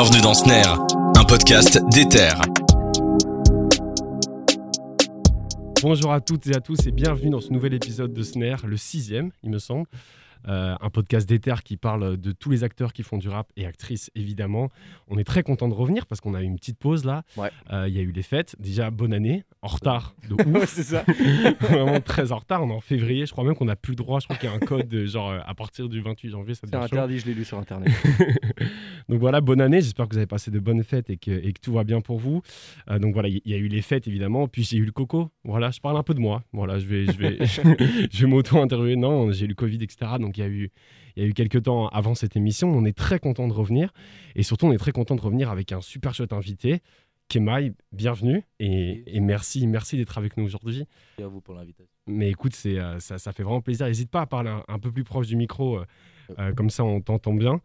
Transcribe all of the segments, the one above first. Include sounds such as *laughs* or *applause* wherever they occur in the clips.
Bienvenue dans Snare, un podcast d'Ether. Bonjour à toutes et à tous et bienvenue dans ce nouvel épisode de Snare, le sixième, il me semble. Euh, un podcast d'Ether qui parle de tous les acteurs qui font du rap et actrices évidemment. On est très content de revenir parce qu'on a eu une petite pause là. Ouais. Euh, Il y a eu les fêtes. Déjà, bonne année. En retard de *laughs* ouf. c'est ça. *laughs* Vraiment très en retard. On est en février. Je crois même qu'on n'a plus le droit. Je crois qu'il y a un code de, genre euh, à partir du 28 janvier. Ça C'est chaud. interdit, je l'ai lu sur internet. *laughs* donc voilà, bonne année. J'espère que vous avez passé de bonnes fêtes et que, et que tout va bien pour vous. Euh, donc voilà, il y, y a eu les fêtes évidemment. Puis j'ai eu le coco. Voilà, je parle un peu de moi. Voilà, je vais, je vais, je vais m'auto-interviewer. Non, j'ai eu le Covid, etc. Donc il y a eu, il y a eu quelques temps avant cette émission. On est très content de revenir. Et surtout, on est très content de revenir avec un super chouette invité. Kemaï, bienvenue et, et merci, merci d'être avec nous aujourd'hui. Merci à vous pour l'invitation. Mais écoute, c'est, euh, ça, ça fait vraiment plaisir. N'hésite pas à parler un, un peu plus proche du micro, euh, euh, comme ça on t'entend bien.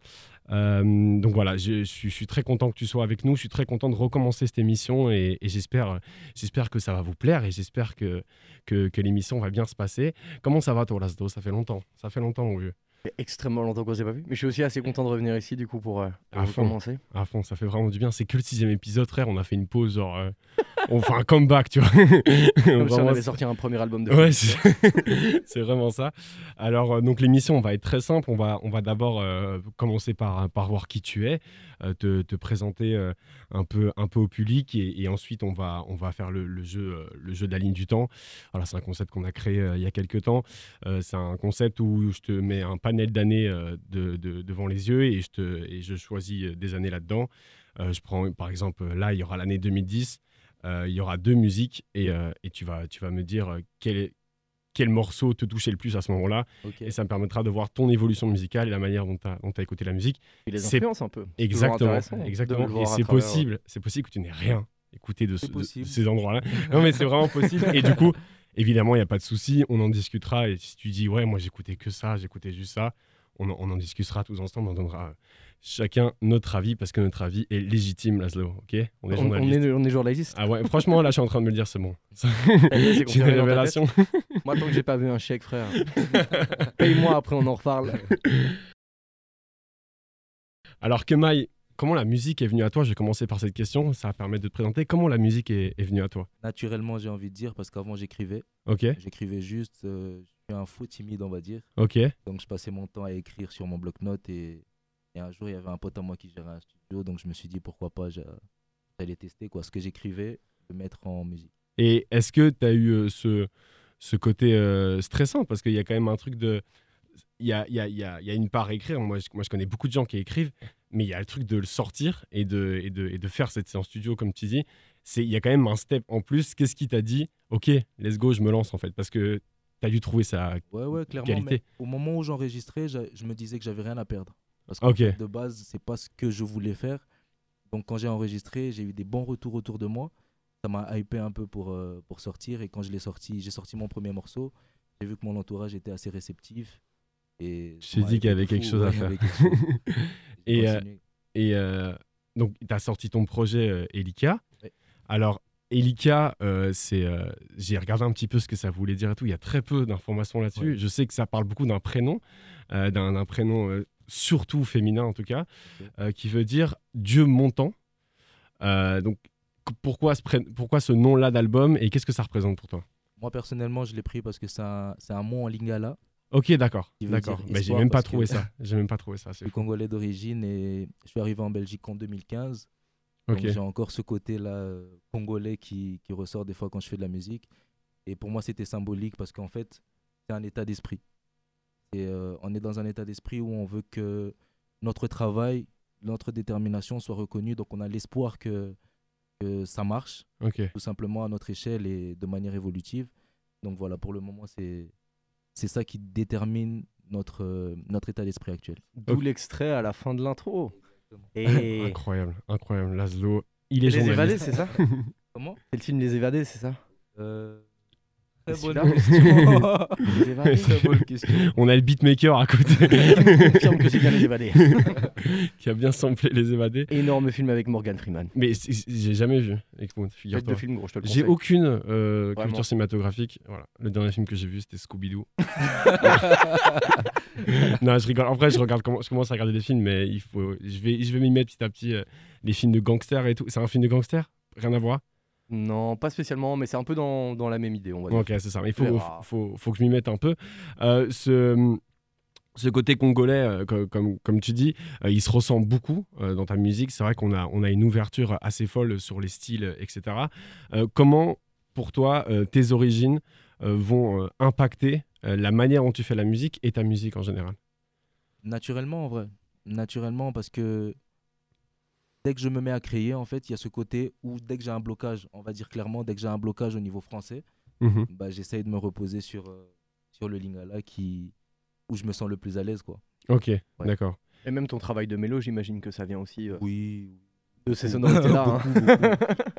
Euh, donc voilà, je, suis, très content que tu sois avec nous. Je suis très content de recommencer cette émission et, j'espère, j'espère que ça va vous plaire et j'espère que, que, l'émission va bien se passer. Comment ça va toi, Laszlo? Ça fait longtemps. Ça fait longtemps, mon vieux. Extrêmement longtemps qu'on s'est pas vu. Mais je suis aussi assez content de revenir ici du coup pour, euh, À fond. recommencer. À fond, ça fait vraiment du bien. C'est que le sixième épisode, frère. On a fait une pause, genre, euh, on fait un comeback, tu vois. *laughs* Comme *laughs* si on avait sorti un premier album de Ouais, *laughs* c'est vraiment ça. Alors, euh, donc l'émission va être très simple. On va, on va d'abord euh, commencer par, par voir qui tu es, te, te présenter euh, un, peu, un peu au public et, ensuite on va, on va faire le, jeu, euh, le jeu de du temps. Voilà, c'est un concept qu'on a créé euh, il y a quelques temps. Euh, c'est un concept où je te mets un panel d'années euh, de, de- devant les yeux et je, te, et je choisis euh, des années là-dedans. Euh, je prends par exemple, là, il y aura l'année 2010. Euh, il y aura deux musiques et, euh, et tu, vas, tu vas me dire euh, quel, est- quel morceau te touchait le plus à ce moment-là. Et ça me permettra de voir ton évolution musicale et la manière dont tu as, écouté la musique. Et les influences un peu. Exactement. exactement. Et c'est possible, c'est possible que tu n'aies rien écouté de, ce- ces endroits-là. *laughs* Non, mais c'est vraiment possible. Et du coup, *laughs* évidemment, il n'y a pas de souci. On en discutera. Et si tu dis, ouais, moi, j'écoutais que ça, j'écoutais juste ça, on en, on en discutera tous ensemble. On donnera chacun notre avis parce que notre avis est légitime, Laszlo. Ok? On est On, on journaliste. est, on est journaliste. Ah ouais, franchement, là, je suis en train de me le dire, c'est bon. Y *laughs* est, c'est une révélation. Moi, tant que j'ai pas vu un chèque, frère. *laughs* Paye-moi, après on en reparle. Alors, Kemaï, comment la musique est venue à toi? Je vais commencer par cette question. Ça va permettre de te présenter. Comment la musique est, est venue à toi? Naturellement, j'ai envie de dire, parce qu'avant, j'écrivais. Ok, J'écrivais juste. euh, je suis un faux timide, on va dire. ok, Donc, je passais mon temps à écrire sur mon bloc-notes. Et, et un jour, il y avait un pote à moi qui gérait un studio. Donc, je me suis dit, pourquoi pas, j'a- j'allais tester quoi. ce que j'écrivais, le mettre en musique. Et est-ce que tu as eu euh, ce, ce côté euh, stressant? Parce qu'il y a quand même un truc de. Il y a, y, a, y, a, y a une part à écrire. Moi je, moi, je connais beaucoup de gens qui écrivent, mais il y a le truc de le sortir et de, et de, et de faire cette séance studio, comme tu dis. Il y a quand même un step en plus. Qu'est-ce qui t'a dit Ok, let's go, je me lance en fait? Parce que tu as dû trouver ça. Ouais, ouais, clairement. Qualité. au moment où j'enregistrais, j'a- je me disais que j'avais rien à perdre. Parce que de base, c'est pas ce que je voulais faire. Donc quand j'ai enregistré, j'ai eu des bons retours autour de moi. Ça m'a hypé un peu pour, euh, pour sortir. Et quand je l'ai sorti, j'ai sorti mon premier morceau. J'ai vu que mon entourage était assez réceptif. Et Je t'ai dit qu'il y avait quelque chose *laughs* à faire. J'ai Et, euh. Et euh, donc, tu as sorti ton projet Elika. Ouais. Alors, Elika, euh, c'est, euh, j'ai regardé un petit peu ce que ça voulait dire et tout. Il y a très peu d'informations là-dessus. Ouais. Je sais que ça parle beaucoup d'un prénom, d'un, d'un prénom euh, surtout féminin en tout cas, euh, qui veut dire Dieu montant. Euh, donc, pourquoi ce, pourquoi ce nom-là d'album et qu'est-ce que ça représente pour toi? Moi, personnellement, je l'ai pris parce que c'est un, un mot en lingala. Ok, d'accord, d'accord. Mais j'ai espoir même pas trouvé ça. *laughs* J'ai même pas trouvé ça. Je C'est suis congolais d'origine et je suis arrivé en Belgique en 2015. Donc Ok. j'ai encore ce côté-là euh, congolais qui, qui ressort des fois quand je fais de la musique. Et pour moi, c'était symbolique parce qu'en fait, c'est un état d'esprit. Et, euh, on est dans un état d'esprit où on veut que notre travail, notre détermination soit reconnue. Donc on a l'espoir que, que ça marche, Ok. tout simplement à notre échelle et de manière évolutive. Donc voilà, pour le moment, c'est c'est ça qui détermine notre, euh, notre état d'esprit actuel. D'où l'extrait à la fin de l'intro. Et *laughs* Incroyable, incroyable. Laszlo, il est Les journaliste. évadés, c'est ça? *laughs* Comment? C'est le film Les évadés, c'est ça? Euh, *laughs* Très bonne question. *laughs* On a le beatmaker à côté *laughs* Je confirme que c'est bien les évadés. qui a bien samplé les évadés. Énorme film avec Morgan Freeman. Mais j'ai jamais vu, écoute, Faites figure-toi. de film, gros, je te le J'ai aucune euh, culture cinématographique. Voilà. Le dernier film que j'ai vu, c'était Scooby-Doo. non, je rigole. En vrai, je, regarde, je commence à regarder des films, mais il faut, je vais, je vais m'y mettre petit à petit. euh, les films de gangsters et tout. C'est un film de gangsters? Rien à voir? Non, pas spécialement, mais c'est un peu dans, dans la même idée, on va dire. Ok, c'est ça. Mais il faut, faut, faut que je m'y mette un peu. Euh, ce, ce côté congolais, euh, co- comme, comme tu dis, euh, il se ressent beaucoup euh, dans ta musique. C'est vrai qu'on a, on a une ouverture assez folle sur les styles, etc. Euh, comment, pour toi, euh, tes origines euh, vont euh, impacter euh, la manière dont tu fais la musique et ta musique en général? Naturellement, en vrai. Naturellement, parce que dès que je me mets à créer, en fait, il y a ce côté où dès que j'ai un blocage, on va dire clairement, dès que j'ai un blocage au niveau français, Mhm. bah, j'essaye de me reposer sur, euh, sur le lingala qui, où je me sens le plus à l'aise. Quoi. Ok, d'accord. Et même ton travail de mélo, j'imagine que ça vient aussi euh, Oui. de ces sonorités-là. hein. *laughs*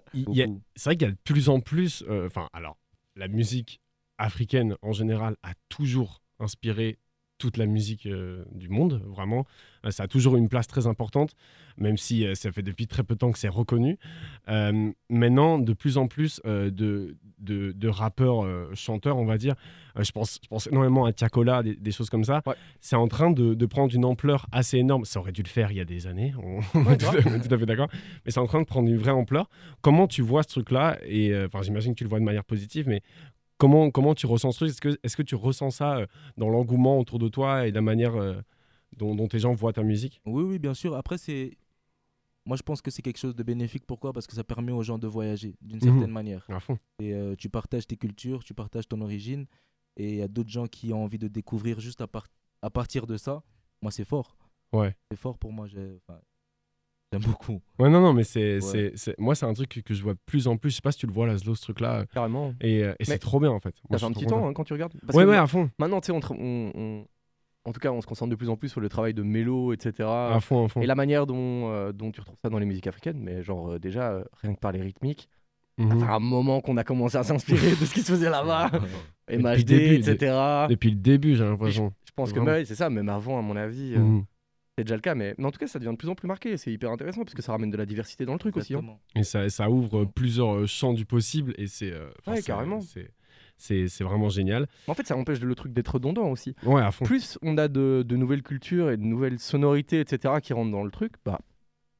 C'est vrai qu'il y a de plus en plus. euh, Enfin, alors, la musique africaine en général a toujours inspiré toute la musique euh, du monde, vraiment. Euh, ça a toujours eu une place très importante, même si euh, ça fait depuis très peu de temps que c'est reconnu. Maintenant, de plus en plus de, de, de rappeurs, chanteurs, on va dire, je, pense, je pense énormément à Tiakola, des, des choses comme ça. Ouais. C'est en train de, de prendre une ampleur assez énorme. Ça aurait dû le faire il y a des années, on, *laughs* est tout, à fait d'accord. Mais c'est en train de prendre une vraie ampleur. Comment tu vois ce truc-là? Et enfin, j'imagine que tu le vois de manière positive, mais comment, comment tu ressens ce truc? Est-ce que, est-ce que tu ressens ça euh, dans l'engouement autour de toi et la manière euh, dont, dont tes gens voient ta musique? Oui, oui, bien sûr. Après, c'est. Moi, je pense que c'est quelque chose de bénéfique. Pourquoi? Parce que ça permet aux gens de voyager d'une Mhm. certaine manière. À fond. Et euh, tu partages tes cultures, tu partages ton origine. Et il y a d'autres gens qui ont envie de découvrir juste à, par- à partir de ça. Moi, c'est fort. Ouais. C'est fort pour moi. enfin, J'aime beaucoup. Ouais, non, non, mais c'est, Ouais. c'est, moi, c'est un truc que, que je vois de plus en plus. Je sais pas si tu le vois, Laszlo, ce truc-là. Carrément. Et, euh, et c'est trop bien, en fait. Fait un petit temps hein, quand tu regardes. Parce Ouais, que ouais, à fond. Maintenant, tu sais, on, tra- on- on- en tout cas, on se concentre de plus en plus sur le travail de mélo, etc. À fond, à fond. Et la manière dont, euh, dont tu retrouves ça dans les musiques africaines, mais genre euh, déjà, euh, rien que par les rythmiques, ça fait un moment qu'on a commencé à s'inspirer de ce qui se faisait là-bas. *laughs* MHD, début, de- etc. Depuis le début, j'ai l'impression. Je pense que bah, c'est ça, même avant, à mon avis, Mhm. C'est déjà le cas. Mais, mais en tout cas, ça devient de plus en plus marqué. C'est hyper intéressant parce que ça ramène de la diversité dans le truc aussi. hein. Et ça, ça ouvre plusieurs euh, champs du possible. Et c'est. euh, Ouais, c'est- carrément. C'est, c'est, c'est vraiment génial. Mais en fait, ça empêche le truc d'être redondant aussi. Ouais, à fond. Plus on a de, de nouvelles cultures et de nouvelles sonorités, etc., qui rentrent dans le truc, bah,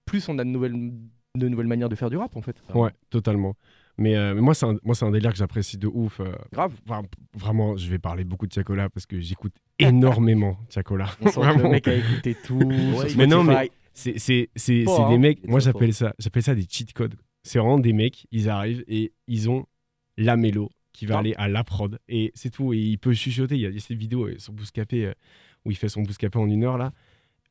plus on a de nouvelles, de nouvelles manières de faire du rap, en fait. Ouais, totalement. Mais, euh, mais moi, c'est un, moi, c'est un délire que j'apprécie de ouf. euh, Grave. Enfin, vraiment, je vais parler beaucoup de Tiakola parce que j'écoute énormément *laughs* Tiakola. On sent que le mec a écouté tout. Ouais, mais non, Spotify. C'est, c'est, c'est hein. des mecs, moi j'appelle ça, j'appelle ça des cheat codes. C'est vraiment des mecs, ils arrivent et ils ont la mélo qui va aller à la prod et c'est tout. Et il peut chuchoter. Il y a, il y a cette vidéo Bouscapé euh, où il fait son Bouscapé en une heure là.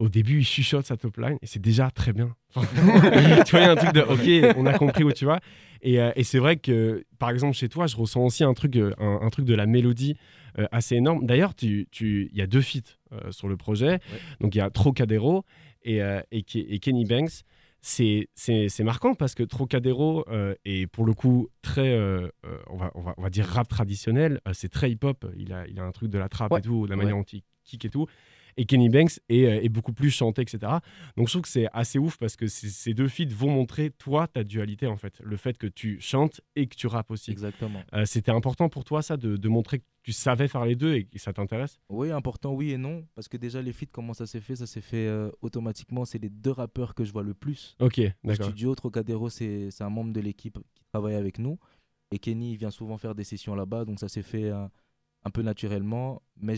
Au début, il chuchote sa top line et c'est déjà très bien. Enfin, *laughs* tu vois, il y a un truc de OK, on a compris où tu vas. Et, euh, et c'est vrai que, par exemple, chez toi, je ressens aussi un truc, euh, un, un truc de la mélodie euh, assez énorme. D'ailleurs, tu- tu- il y a deux feats euh, sur le projet. Donc, il y a Trocadéro et, et, Ke- et Kenny Banks. C'est c'est- c'est marquant parce que Trocadéro est pour le coup très, on, va, on, va, on va dire rap traditionnel. C'est très hip-hop. Il a, il a un truc de la trappe Ouais. et tout, de la Ouais. manière dont il kick et tout. Et Kenny Banks est, euh, est beaucoup plus chanté, etc. Donc je trouve que c'est assez ouf parce que ces- deux feats vont montrer, toi, ta dualité en fait. Le fait que tu chantes et que tu rappes aussi. Exactement. Euh, C'était important pour toi, ça, de, de montrer que tu savais faire les deux et que ça t'intéresse? Oui, important, oui et non. Parce que déjà, les feats, comment ça s'est fait? Ça s'est fait euh, automatiquement. C'est les deux rappeurs que je vois le plus. Ok, d'accord. studio, Trocadéro, c'est un membre de l'équipe qui travaille avec nous. Et Kenny, il vient souvent faire des sessions là-bas. Donc ça s'est fait un peu naturellement. Mais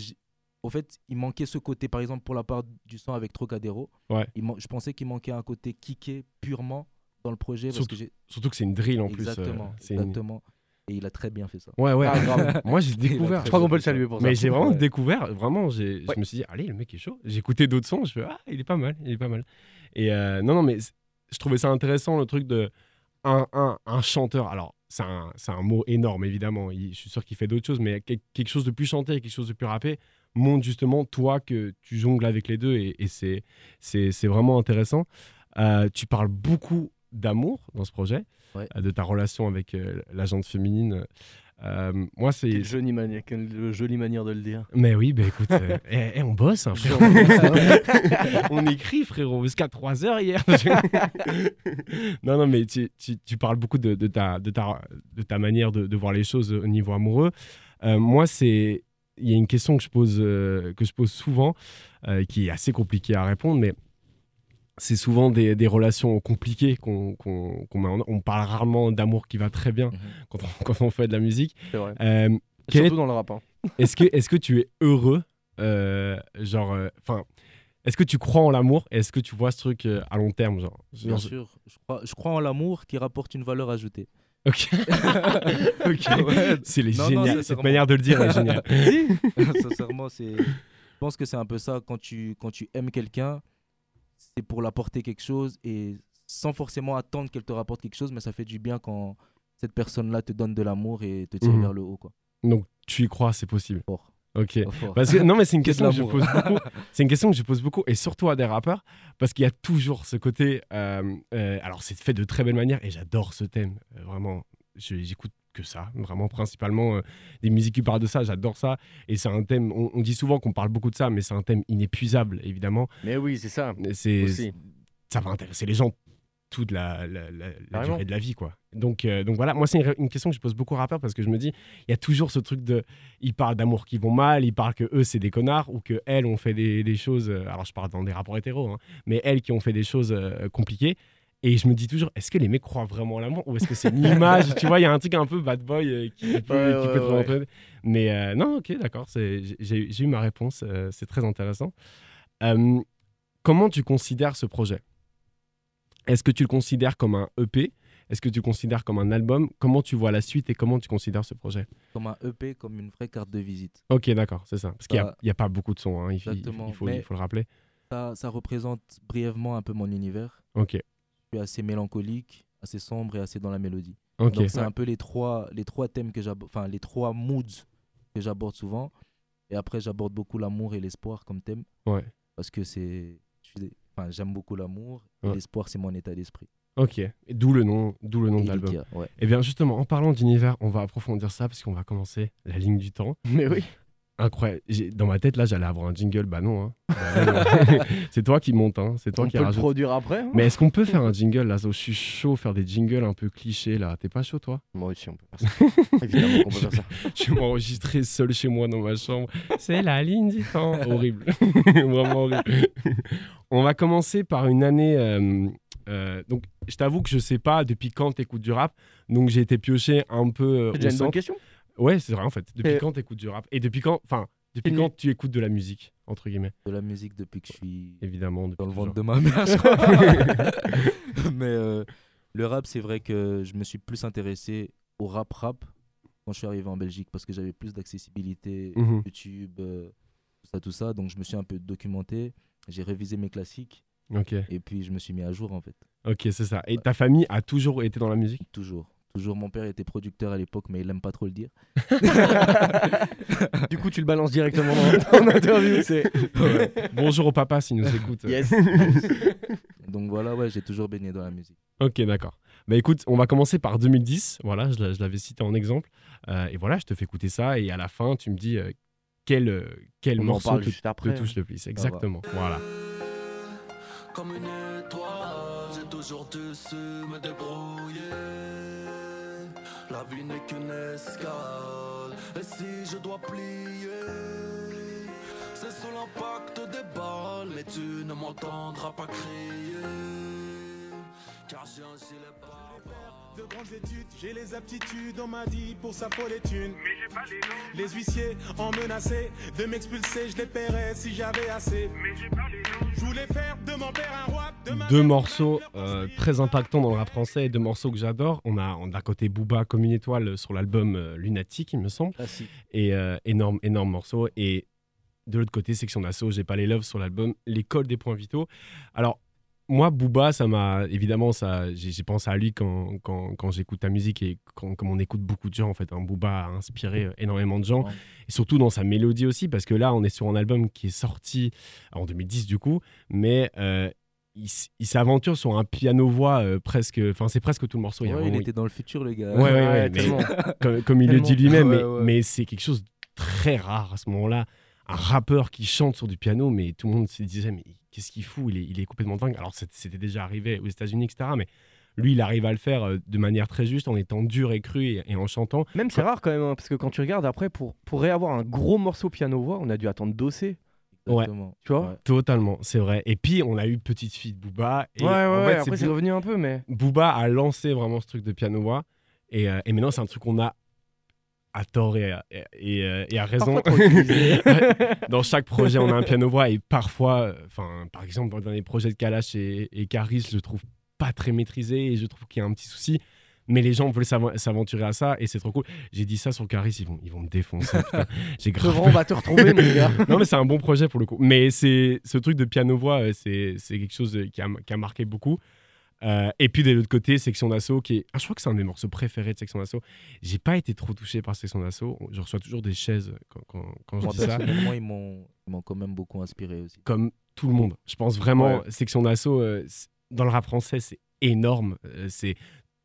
au fait, il manquait ce côté, par exemple, pour la part du son avec Trocadéro. Ouais. il je pensais qu'il manquait un côté kické purement dans le projet. Parce Surtout- que j'ai- Surtout que c'est une drill en plus. euh, exactement. une-. Et il a très bien fait ça. Ouais, ouais. Ah. *laughs* Moi, j'ai découvert. Je crois qu'on peut le saluer pour ça. Mais j'ai vraiment Ouais. découvert, vraiment, j'ai, Ouais. je me suis dit, allez, le mec est chaud. J'ai écouté d'autres sons, je fais, ah, il est pas mal, il est pas mal. Et euh, non, non, mais je trouvais ça intéressant, le truc de un, un, un chanteur. Alors, c'est un, c'est un mot énorme, évidemment. Il- je suis sûr qu'il fait d'autres choses, mais quel- quelque chose de plus chanté, quelque chose de plus rappé, montre justement, toi, que tu jongles avec les deux et, et c'est, c'est, c'est vraiment intéressant. Euh, tu parles beaucoup d'amour dans ce projet, Ouais. euh, de ta relation avec euh, la gente féminine. Euh, moi, c'est. Quelle jolie, manière, quelle jolie manière de le dire. Mais oui, bah écoute, euh, *laughs* eh, eh, on bosse, hein, frérot. *laughs* on écrit, frérot, jusqu'à 3 heures hier. *laughs* non, non, mais tu, tu- tu parles beaucoup de, de ta, de, ta, de ta manière de, de voir les choses au niveau amoureux. Euh, moi, c'est. Il y a une question que je pose, euh, que je pose souvent, euh, qui est assez compliquée à répondre, mais c'est souvent des, des relations compliquées qu'on qu'on- qu'on met en- On parle rarement d'amour qui va très bien Mhm. quand on, *laughs* quand on fait de la musique. C'est vrai. Euh, Surtout est- dans le rap. hein. *laughs* est-ce que, est que tu es heureux euh, Genre, enfin, est-ce que tu crois en l'amour Est-ce que tu vois ce truc à long terme genre, Bien genre- sûr, je crois, je crois en l'amour qui rapporte une valeur ajoutée. Ok. *laughs* ok. Ouais. C'est Non, génial. Cette vraiment- manière de le dire est géniale. *laughs* Sincèrement, c'est. Je pense que c'est un peu ça. Quand tu, quand tu aimes quelqu'un, c'est pour l'apporter quelque chose et sans forcément attendre qu'elle te rapporte quelque chose, mais ça fait du bien quand cette personne-là te donne de l'amour et te tire Mhm. vers le haut. Quoi. Donc, tu y crois, c'est possible. Fort. Ok. Fort. Parce que, non, mais c'est une *laughs* question que je pose beaucoup. C'est une question que je pose beaucoup, et surtout à des rappeurs, parce qu'il y a toujours ce côté. euh, euh, alors, c'est fait de très belle manière, et j'adore ce thème. euh, vraiment, j'écoute que ça, vraiment, principalement euh, des musiques qui parlent de ça, j'adore ça. Et c'est un thème, on, on dit souvent qu'on parle beaucoup de ça, mais c'est un thème inépuisable, évidemment. Mais oui, c'est ça. C'est, ça va intéresser les gens toute la, la, la- la Carrément. durée de la vie, quoi. Donc, euh, donc voilà, moi, c'est une, une question que je pose beaucoup aux rappeurs parce que je me dis, il y a toujours ce truc de. Ils parlent d'amour qui vont mal, ils parlent que eux, c'est des connards ou que elles ont fait des, des choses. euh, alors, je parle dans des rapports hétéros, hein, mais elles qui ont fait des choses euh, compliquées. Et je me dis toujours, est-ce que les mecs croient vraiment à l'amour ou est-ce que c'est une image Tu vois, il y a un truc un peu bad boy euh, qui peut, Ouais, qui ouais, peut te ouais. rentrer. Mais euh, non, ok, d'accord, j'ai eu ma réponse, euh, c'est très intéressant. Comment tu considères ce projet? Est-ce que tu le considères comme un EP Est-ce que tu considères comme un album? Comment tu vois la suite et comment tu considères ce projet? Comme un EP, comme une vraie carte de visite. Ok, d'accord, c'est ça. Parce qu'il n'y a, pas beaucoup de sons, hein, il, il- exactement, il faut, mais- il faut le rappeler. Ça, ça représente brièvement un peu mon univers. Ok, Je suis assez mélancolique, assez sombre et assez dans la mélodie. ok. Donc c'est un peu les trois, les trois thèmes que j'aborde, enfin les trois moods que j'aborde souvent. Et après j'aborde beaucoup l'amour et l'espoir comme thème Ouais. parce que c'est, enfin j'aime beaucoup l'amour. et Ouais. L'espoir c'est mon état d'esprit. Ok, Et d'où le nom, d'où le nom Et de l'album. ouais. Eh bien, justement, en parlant d'univers, on va approfondir ça parce qu'on va commencer la ligne du temps. *laughs* Mais oui. Incroyable. Dans ma tête, là, j'allais avoir un jingle. Bah non. hein. *laughs* Bah non. *laughs* c'est toi qui monte, hein. c'est toi On qui peut le rajoute. produire après. hein. Mais est-ce qu'on peut faire un jingle là? Je suis chaud, faire des jingles un peu clichés là. T'es pas chaud toi? Moi aussi, on peut faire ça. Évidemment qu'on peut faire ça. Je vais m'enregistrer seul chez moi dans ma chambre. C'est la ligne du temps. horrible. Vraiment horrible. On va commencer par une année. euh, euh, donc, je t'avoue que je sais pas depuis quand t'écoutes du rap. Donc, j'ai été pioché un peu euh, C'est déjà une bonne question. Ouais, c'est vrai en fait. Depuis Et- quand t'écoutes du rap? Et depuis quand Enfin, depuis Et- quand tu écoutes de la musique entre guillemets? De la musique depuis que je suis Évidemment. depuis dans le toujours. ventre de ma mère. je crois. *laughs* *laughs* Mais euh, le rap c'est vrai que je me suis plus intéressé au rap rap quand je suis arrivé en Belgique parce que j'avais plus d'accessibilité Mhm. YouTube, euh, tout ça, tout ça. Donc je me suis un peu documenté, j'ai révisé mes classiques Ok, et puis je me suis mis à jour en fait. ok, c'est ça. Et ta famille a toujours été dans la musique? Toujours. Toujours, mon père était producteur à l'époque, mais il aime pas trop le dire. *laughs* Du coup, tu le balances directement dans *laughs* ton interview. *laughs* C'est Bonjour au papa s'il nous écoute. yes. Donc voilà, ouais, j'ai toujours baigné dans la musique. Ok, d'accord. Bah écoute, on va commencer par 2010. Voilà, je l'a- je l'avais cité en exemple. Euh, et voilà, je te fais écouter ça. Et à la fin, tu me dis euh, quel, euh, quel On en morceau te, touche le plus. Exactement. Voilà. Comme une étoile, j'ai toujours dû su me débrouiller. La vie n'est qu'une escale, et si je dois plier, c'est sous l'impact des balles, mais tu ne m'entendras pas crier. Car j'ai un gilet. De grandes études, j'ai les aptitudes, on m'a dit pour sa folle thune. Mais j'ai pas les Les huissiers ont menacé de m'expulser, je les paierais si j'avais assez. Mais j'ai pas les Je voulais faire de mon père un roi, de ma Deux morceaux euh, très impactants dans le rap français et deux morceaux que j'adore. On a on a d'un côté Booba comme une étoile sur l'album euh, Lunatic, il me semble. Classique. Et euh, énorme, énorme morceau. Et de l'autre côté, Section d'Assaut, J'ai pas les loves sur l'album L'école des points vitaux. Alors, moi, Booba, ça m'a évidemment, ça, j'ai pensé à lui quand, quand, quand j'écoute ta musique et quand, comme on écoute beaucoup de gens, en fait. hein. Booba a inspiré euh, énormément de gens Ouais. et surtout dans sa mélodie aussi, parce que là, on est sur un album qui est sorti en 2010 du coup, mais euh, il, il s'aventure sur un piano-voix euh, presque. Enfin, c'est presque tout le morceau. Il Ouais, il vraiment- était dans le futur, le gars. Ouais, ouais, ouais, mais- comme, comme il le dit lui-même, mais, mais c'est quelque chose de très rare à ce moment-là. Un rappeur qui chante sur du piano, mais tout le monde se disait, mais qu'est-ce qu'il fout il est, il est complètement dingue. Alors, c'était déjà arrivé aux États-Unis, etc. Mais lui, il arrive à le faire euh, de manière très juste, en étant dur et cru et, et en chantant. Même c'est rare quand même, hein, parce que quand tu regardes après, pour, pour réavoir un gros morceau piano-voix, on a dû attendre Dossé. Exactement. Tu vois Ouais. Totalement, c'est vrai. Et puis, on a eu Petite Fille de Booba. Et ouais, ouais, en ouais, fait, après c'est c'est revenu un peu, mais. Booba a lancé vraiment ce truc de piano-voix. Et, euh, et maintenant, c'est un truc qu'on a à tort et à, et, et, euh, à raison. *laughs* Dans chaque projet, on a un piano-voix. Et parfois, euh, enfin, par exemple, dans les projets de Kalash et, et Caris, je trouve pas très maîtrisé et je trouve qu'il y a un petit souci. Mais les gens veulent s'av- s'aventurer à ça et c'est trop cool. J'ai dit ça sur Caris, ils vont, ils vont me défoncer. *laughs* J'ai grave on va te retrouver, mon gars. *laughs* non, mais c'est un bon projet pour le coup. Mais c'est ce truc de piano-voix, euh, c'est quelque chose qui a, qui a marqué beaucoup. Euh, et puis de l'autre côté, Section d'Assaut, qui est. ah, je crois que c'est un des morceaux préférés de Section d'Assaut. J'ai pas été trop touché par Section d'Assaut. Je reçois toujours des chaises quand, quand, quand je Moi, dis ça. personnellement, ils m'ont quand même beaucoup inspiré aussi. Comme tout le monde. Je pense vraiment, Ouais. Section d'Assaut, euh, dans le rap français, c'est énorme. Euh, c'est.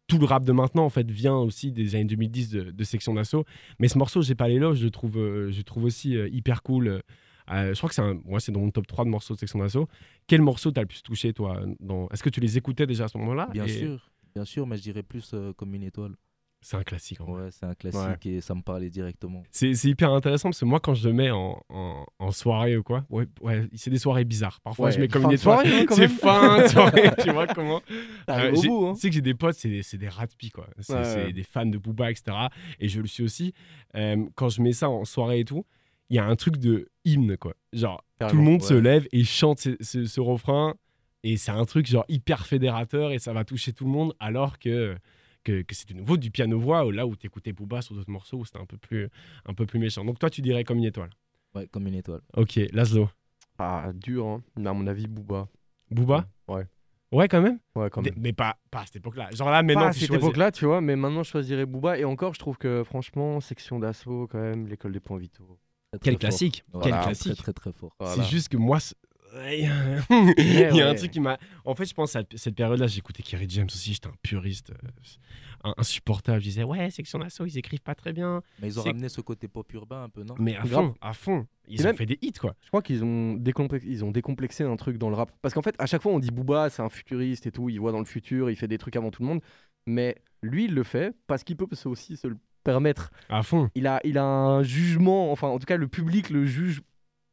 Tout le rap de maintenant, en fait, vient aussi des années 2010 de, de Section d'Assaut. Mais ce morceau, j'ai pas l'éloge, je trouve, euh, je trouve aussi euh, hyper cool. Euh, je crois que c'est ouais, c'est dans mon top 3 de morceaux de Section d'Assaut. Quel morceau t'as le plus touché, toi dans... Est-ce que tu les écoutais déjà à ce moment-là? Bien Et sûr, bien sûr, mais je dirais plus euh, comme une étoile. C'est un classique. en. Ouais, c'est un classique et ça me parlait directement. C'est hyper intéressant parce que moi, quand je le mets en, en, en soirée ou quoi, ouais, ouais, c'est des soirées bizarres. Parfois, Ouais, je mets comme une étoile. hein, *laughs* C'est fin de soirée, tu vois *laughs* comment Euh, au j'ai- bout, hein. Tu sais que j'ai des potes, c'est des, des ratpis, quoi. C'est des fans de Booba, etc. Et je le suis aussi. Euh, quand je mets ça en soirée et tout, il y a un truc de hymne, quoi. Genre, tout le monde se lève et chante ce, ce- ce refrain. Et c'est un truc, genre, hyper fédérateur et ça va toucher tout le monde. Alors que, que, que c'était nouveau du piano-voix, là où t'écoutais Booba sur d'autres morceaux où c'était un, peu plus- un peu plus méchant. Donc, toi, tu dirais comme une étoile. Ouais, comme une étoile. Ok, Laszlo. Ah, dur, hein. Mais à mon avis, Booba. Booba? Ouais. Ouais, quand même Ouais, quand même. Mais pas, pas à cette époque-là. Genre là, maintenant, Pas à cette choisis. époque-là, tu vois, mais maintenant je choisirais Booba. Et encore, je trouve que franchement, section d'assaut, quand même, l'école des points vitaux. Très, Quel classique Voilà, Quel très, classique Très, très, fort. Voilà. C'est juste que moi, *laughs* il y a un truc qui m'a. En fait, je pense à cette période-là, j'écoutais Kerry James aussi, j'étais un puriste, euh, insupportable. Je disais, ouais, section d'assaut, ils écrivent pas très bien. Mais ils ont ramené ce côté pop urbain un peu, non? Mais à fond, à fond. Ils Et ont même- fait des hits, quoi. Je crois qu'ils ont, décomplexé, ils ont décomplexé un truc dans le rap. Parce qu'en fait, à chaque fois, on dit Booba, c'est un futuriste et tout, il voit dans le futur, il fait des trucs avant tout le monde. Mais lui, il le fait parce qu'il peut aussi se le permettre. À fond. Il a, il a un jugement, enfin, en tout cas, le public le juge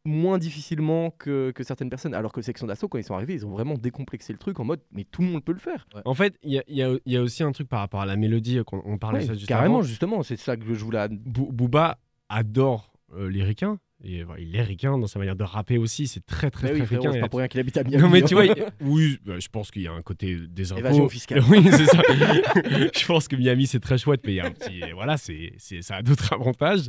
moins difficilement que, que certaines personnes. Alors que Section d'Assaut, quand ils sont arrivés, ils ont vraiment décomplexé le truc en mode, mais tout le monde peut le faire. En fait, il y a, il y a- il y a aussi un truc par rapport à la mélodie, qu'on on parlait Ouais, ça juste carrément, avant. justement, c'est ça que je voulais. Booba adore euh, les ricains. Et voilà, il est ricain dans sa manière de rapper aussi. C'est très, très, Mais très oui, ricain. c'est pas pour rien qu'il habite à Miami. Non mais hein. tu vois, il- oui, bah, je pense qu'il y a un côté des impôts. Évasion fiscale. *laughs* Oui, c'est ça. je pense que Miami c'est très chouette, mais il y a un petit, voilà, c'est, ça a d'autres avantages.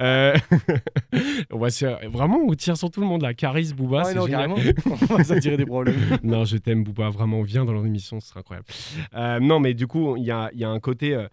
Euh, *laughs* on va se vraiment on tire sur tout le monde là. Caris, Booba, Ouais, c'est non, génial. carrément. *laughs* On va s'attirer des problèmes. non, je t'aime Booba, vraiment, viens dans leur émission, ce sera incroyable. Euh, non, mais du coup, il y a, y a un côté euh,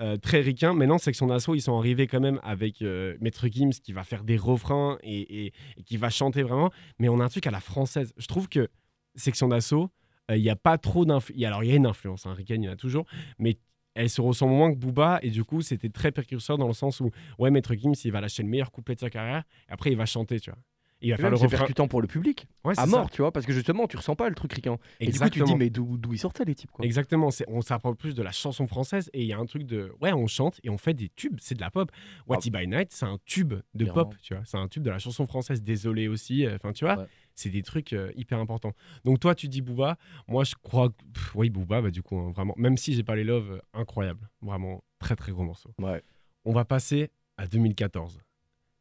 euh, très ricain. Maintenant, Section d'Assaut, ils sont arrivés quand même avec euh, Maître Gims qui va faire des refrains et, qui va chanter vraiment. Mais on a un truc à la française. Je trouve que Section d'Assaut, euh, il n'y a pas trop d'influence. Alors, il y a une influence, hein, il y en a toujours, mais elle se ressemble moins que Booba et du coup c'était très précurseur dans le sens où ouais Maître Gims il va lâcher le meilleur couplet de sa carrière et après il va chanter tu vois il va faire le refrain percutant pour le public. Ouais, à ça. mort, tu vois, parce que justement, tu ressens pas le truc ricain. Et du coup, tu te Exactement. dis, mais d'où ils sortaient les types, quoi. Exactement, on s'approche plus de la chanson française et il y a un truc de ouais on chante et on fait des tubes, c'est de la pop. What Ah. by Night c'est un tube de Clairement. pop, tu vois, c'est un tube de la chanson française. Désolé aussi, euh, enfin tu vois, Ouais. c'est des trucs euh, hyper importants. Donc toi tu dis Booba, moi je crois, que- pff, oui Booba bah du coup hein, vraiment, même si j'ai pas les love, euh, incroyable, vraiment très très gros morceau. Ouais. On va passer à 2014.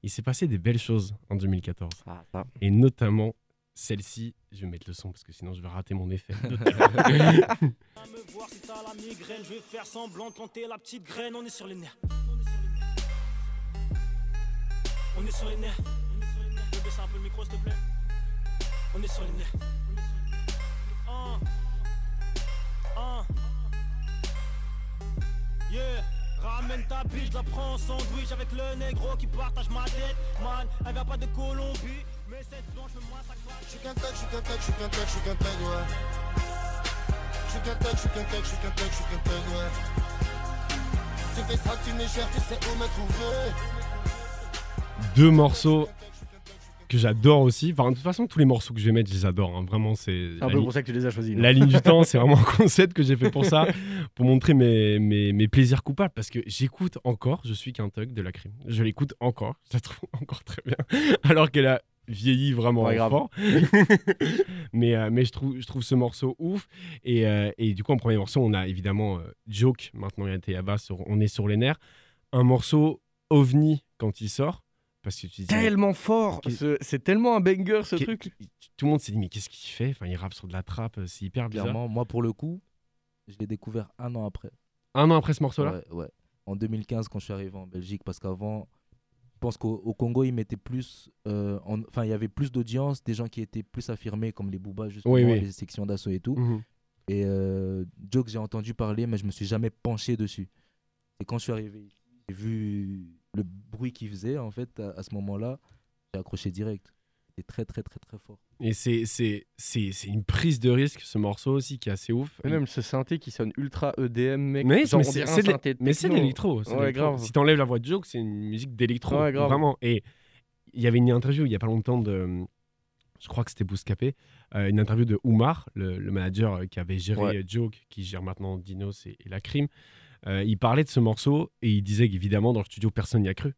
Il s'est passé des belles choses en 2014 Ah, ça. et notamment celle-ci. Je vais mettre le son parce que sinon je vais rater mon effet. Me voir si t'as la migraine, je vais faire semblant de planter la petite graine. On est sur les nerfs. On est sur les nerfs. Je vais baisser un peu le micro, s'il te plaît. On est sur les nerfs. Un. Un. Ramène ta biche, je la prends en sandwich avec le négro qui partage ma tête. Man, elle vient pas de Colombie. Mais cette blanche, moi ça claque. Je suis qu'un tag, je suis qu'un tag, je suis qu'un tag, je suis qu'un tag, ouais. Je suis qu'un tag, je suis qu'un tag, je suis qu'un tag, je suis qu'un tag, ouais. Tu fais ça, tu cher, tu sais où me trouver. Deux morceaux que j'adore aussi. Enfin, de toute façon, tous les morceaux que je vais mettre, je les adore. hein. Vraiment, c'est. Un peu pour ça que tu les as choisis. La ligne du *laughs* temps, c'est vraiment un concept que j'ai fait pour ça, pour montrer mes, mes, mes plaisirs coupables, parce que j'écoute encore, je suis qu'un thug de la crime. Je l'écoute encore, je la trouve *laughs* encore très bien, alors qu'elle a vieilli vraiment Ouais, grave. fort. *laughs* mais euh, mais je, trouve, je trouve ce morceau ouf. Et, euh, et du coup, en premier morceau, on a évidemment euh, Joke, maintenant il y a Théaba, On est sur les nerfs. Un morceau ovni quand il sort, parce que tu dis... Tellement fort Ce- C'est tellement un banger ce truc. Tout le monde s'est dit, mais qu'est-ce qu'il fait? Enfin, il rappe sur de la trappe, c'est hyper bizarre. Clairement, moi pour le coup, je l'ai découvert un an après. Un an après ce morceau-là? Ouais, ouais. En 2015, quand je suis arrivé en Belgique, parce qu'avant, je pense qu'au au Congo, ils mettaient plus. euh, en- Enfin, il y avait plus d'audience, des gens qui étaient plus affirmés, comme les Boobas, justement, Oui, oui. les sections d'assaut et tout. Mhm. Et euh, Joke, j'ai entendu parler, mais je me suis jamais penché dessus. Et quand je suis arrivé ici, j'ai vu le bruit qu'il faisait, en fait, à, à ce moment-là, j'ai accroché direct. C'était très, très, très, très fort. Et c'est, c'est, c'est, c'est une prise de risque, ce morceau aussi, qui est assez ouf. Et même ce synthé qui sonne ultra EDM, mec. mais, c'est, de, l'électro. Ouais, grave. Si t'enlèves la voix de Joke, c'est une musique d'électro. Ouais. Vraiment. Et il y avait une interview il y a pas longtemps de. Je crois que c'était Bouscapé. euh, une interview de Oumar, le, le manager euh, qui avait géré Ouais. euh, Joke, qui gère maintenant Dinos et, et la crime. Euh, il parlait de ce morceau et il disait qu'évidemment, dans le studio, personne n'y a cru.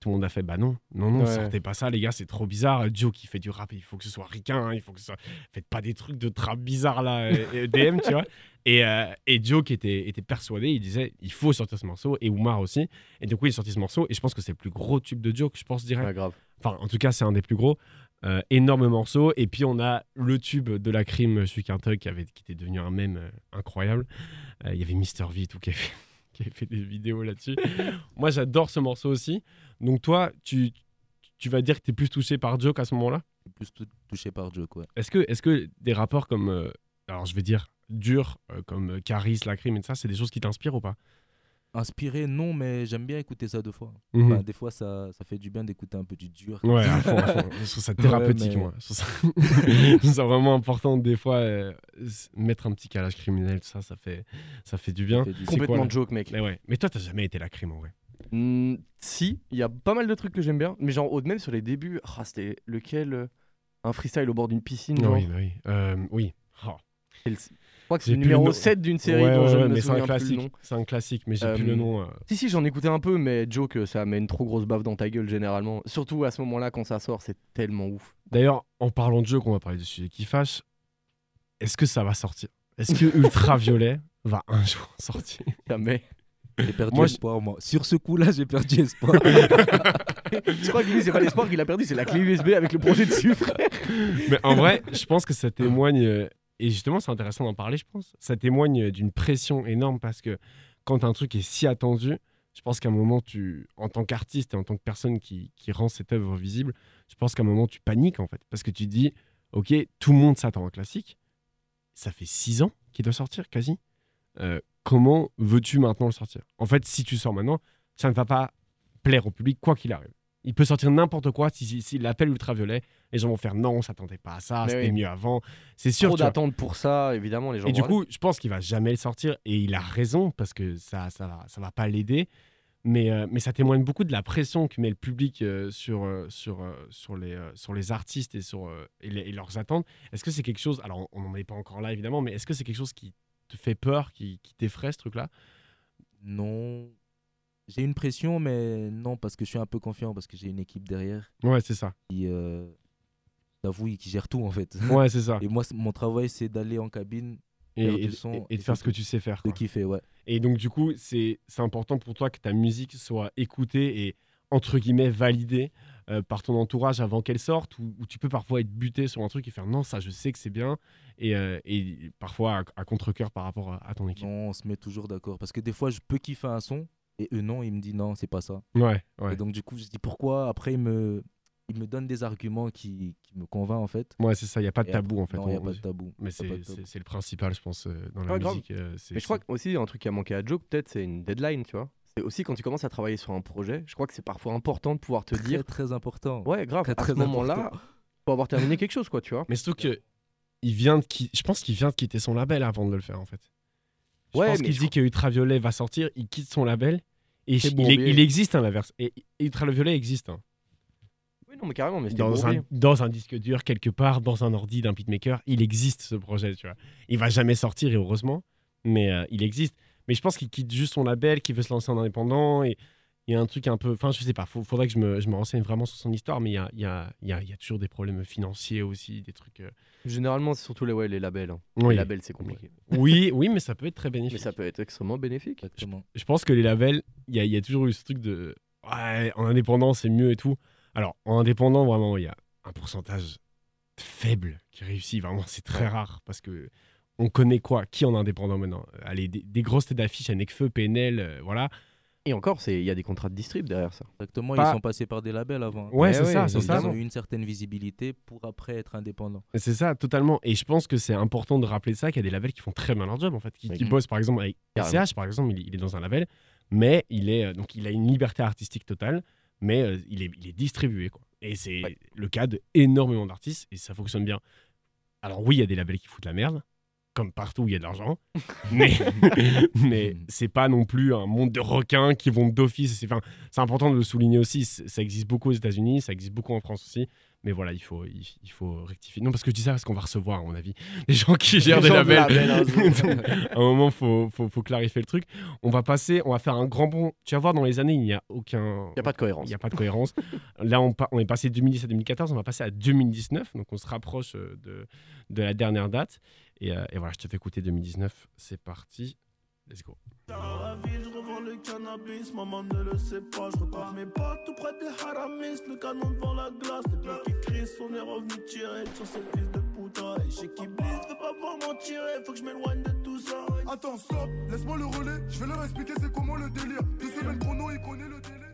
Tout le monde a fait bah non, non, non, Ouais. sortez pas ça, les gars, c'est trop bizarre. Joe qui fait du rap, il faut que ce soit ricain, hein, il faut que ce soit. Faites pas des trucs de trap bizarre là, *laughs* euh, DM, tu vois. Et, euh, et Joe qui était, était persuadé, il disait il faut sortir ce morceau, et Oumar aussi. Et du coup, il a sorti ce morceau, et je pense que c'est le plus gros tube de Joe, que je pense, direct. Ouais, grave. Enfin, en tout cas, c'est un des plus gros. Euh, énorme morceau. Et puis, on a le tube de la crime, qu'un thug, qui, avait, qui était devenu un mème euh, incroyable. Euh, Il y avait Mister V, tout, qui avait, fait- *laughs* qui avait fait des vidéos là-dessus. *laughs* Moi, j'adore ce morceau aussi. Donc, toi, tu, tu vas dire que tu es plus touché par Joke à ce moment-là? Plus tou- touché par Joke, ouais. Est-ce que, est que des rappeurs comme, euh, alors je vais dire, durs, euh, comme euh, Caris, La Crime et ça, c'est des choses qui t'inspirent ou pas? Inspiré, non, mais j'aime bien écouter ça deux fois. Mhm. Enfin, des fois, ça, ça fait du bien d'écouter un peu du dur. Ouais, à fond, à fond. *laughs* Je trouve ça thérapeutique, mais- moi. Je trouve ça... *laughs* je trouve ça vraiment important, des fois, euh, mettre un petit calage criminel, tout ça, ça fait, ça fait du bien. fait du- Complètement quoi, joke, mec. Mais ouais. Mais toi, t'as jamais été la crime, en vrai. Hmm, si, il y a pas mal de trucs que j'aime bien, mais genre au- même sur les débuts, ah, c'était lequel euh, Un freestyle au bord d'une piscine. Oui, bah oui. Euh, oui. Oh. Le- Je crois que c'est le le numéro nom. 7 d'une série Ouais, dont ouais, je ouais, ne me mais c'est un souviens plus le classique. nom. C'est un classique, mais j'ai plus le Euh, nom. euh. Si, si, j'en écoutais un peu, mais joke, ça amène trop grosse baffe dans ta gueule généralement. Surtout à ce moment-là, quand ça sort, c'est tellement ouf. D'ailleurs, en parlant de jeu, qu'on va parler du sujet qui fâche, est-ce que ça va sortir? Est-ce que Ultraviolet *laughs* va un jour sortir? Jamais. J'ai perdu Moi, espoir, moi. Sur ce coup-là, j'ai perdu espoir. *laughs* Je crois que lui, c'est pas l'espoir qu'il a perdu, c'est la clé USB avec le projet dessus, frère. Mais en vrai, je pense que ça témoigne, euh, et justement c'est intéressant d'en parler, je pense, ça témoigne d'une pression énorme parce que quand un truc est si attendu, je pense qu'à un moment, tu, en tant qu'artiste et en tant que personne qui, qui rend cette œuvre visible, je pense qu'à un moment, tu paniques en fait. Parce que tu dis, ok, tout le monde s'attend à un classique, ça fait six ans qu'il doit sortir quasi. Euh, comment veux-tu maintenant le sortir? En fait, si tu sors maintenant, ça ne va pas plaire au public quoi qu'il arrive. Il peut sortir n'importe quoi s'il si, s'il l'appelle ultraviolet. Les gens vont faire non, on s'attendait pas à ça, Mais c'était oui. mieux avant. C'est sûr. Trop d'attentes pour ça, évidemment, les gens. Et du coup, je pense qu'il va jamais le sortir et il a raison parce que ça, ça, va, ça va pas l'aider. Mais, euh, mais ça témoigne beaucoup de la pression que met le public euh, sur, euh, sur, euh, sur, les, euh, sur les artistes et sur euh, et, les- et leurs attentes. Est-ce que c'est quelque chose, alors on n'en est pas encore là évidemment, mais est-ce que c'est quelque chose qui te fait peur, qui, qui t'effraie ce truc-là? Non. J'ai une pression, mais non, parce que je suis un peu confiant, parce que j'ai une équipe derrière Ouais, c'est ça. qui, euh, j'avoue, qui gère tout, en fait. Ouais, c'est ça. *laughs* Et moi, mon travail, c'est d'aller en cabine, Et, faire et- du son et- et et de faire ce que tu sais faire. de kiffer, ouais. Et donc, du coup, c'est c'est important pour toi que ta musique soit écoutée et, entre guillemets, validée euh, par ton entourage avant qu'elle sorte, ou, ou tu peux parfois être buté sur un truc et faire non, ça, je sais que c'est bien, et, euh, et parfois à, à contre-coeur par rapport à, à ton équipe. Non, on se met toujours d'accord. Parce que des fois, je peux kiffer un son, et eux, non, ils me disent non, c'est pas ça. Ouais, ouais. Et donc, du coup, je dis pourquoi? Après, ils me, ils me donnent des arguments qui, qui me convainquent, en fait. Ouais, c'est ça, il n'y a pas de tabou en fait. Non, il n'y a pas de tabou. Mais c'est le principal, je pense, euh, dans la Ouais, musique. euh, Mais je crois aussi un truc qui a manqué à Joe, peut-être, c'est une deadline, tu vois. C'est aussi quand tu commences à travailler sur un projet, je crois que c'est parfois important de pouvoir te Très, dire, très important. ouais, grave, Très, à très ce moment-là, important. Pour avoir terminé quelque chose, quoi, tu vois. Mais surtout que il vient de qui... je pense qu'il vient de quitter son label avant de le faire en fait. Je Ouais, pense qu'il dit que Ultraviolet va sortir, il quitte son label et il, existe un l'inverse. Et et Ultraviolet existe hein. Oui, non, mais carrément, mais dans un, dans un disque dur quelque part, dans un ordi d'un beatmaker, il existe ce projet, tu vois. Il va jamais sortir et heureusement, mais euh, il existe. Mais je pense qu'il quitte juste son label, qu'il veut se lancer en indépendant et il y a un truc un peu. Enfin, je sais pas, il faudrait que je me, je me renseigne vraiment sur son histoire, mais il y a, y, a, y, a, il y a toujours des problèmes financiers aussi, des trucs. euh, Généralement, c'est surtout les, ouais, les labels. hein. Oui. Les labels, c'est compliqué. Oui, oui, mais ça peut être très Mais bénéfique. ça peut être extrêmement bénéfique. Je pense que les labels, il y a, y a toujours eu ce truc de. Ouais, en indépendant, c'est mieux et tout. Alors, en indépendant, vraiment, il y a un pourcentage faible qui réussit. Vraiment, c'est très rare parce que. On connaît quoi Qui en indépendant maintenant? Allez, des, des grosses têtes d'affiche à Necfeu, PNL, euh, voilà. Et encore, il y a des contrats de distrib derrière ça. Exactement, Pas- ils sont passés par des labels avant. Ouais, Eh c'est ouais, ça, ils c'est ont ça. Ils ont eu une certaine visibilité pour après être indépendants. C'est ça, totalement. Et je pense que c'est important de rappeler ça, qu'il y a des labels qui font très bien leur job, en fait, qui, qui bossent par exemple avec Carrément. SCH, par exemple, il, il est dans un label, mais il est euh, donc il a une liberté artistique totale, mais euh, il, est, il est distribué, quoi. Et c'est Ouais. le cas d'énormément d'artistes et ça fonctionne bien. Alors oui, il y a des labels qui foutent la merde, comme partout où il y a de l'argent, *laughs* mais mais c'est pas non plus un monde de requins qui vont d'office. C'est enfin, important de le souligner aussi. Ça existe beaucoup aux États-Unis, ça existe beaucoup en France aussi. Mais voilà, il faut, il, il faut rectifier. Non, parce que je dis ça parce qu'on va recevoir, à mon avis, *laughs* des gens qui gèrent des labels. *laughs* à un moment, faut, faut, faut clarifier le truc. On va passer, on va faire un grand bond. Tu vas voir, dans les années, il n'y a aucun. Il n'y a pas de cohérence. Il n'y a pas de cohérence. Là, on, pa- on est passé de 2010 à 2014, on va passer à 2019, donc on se rapproche euh, de, de la dernière date. Et, euh, et voilà, je te fais écouter 2019, c'est parti. Let's go. Dans la ville, je revends le cannabis, maman ne le sait pas. Je repars mes potes tout près des haramis, le canon devant la glace. Les blocs qui crissent, on est revenu tirer sur ces fils de puta. Et chez qui blisse, veut pas voir m'en tirer, faut que je m'éloigne de tout ça. Attends, stop, laisse-moi le relais, je vais leur expliquer c'est comment le délire. Deux semaines chrono, il connaît le délai.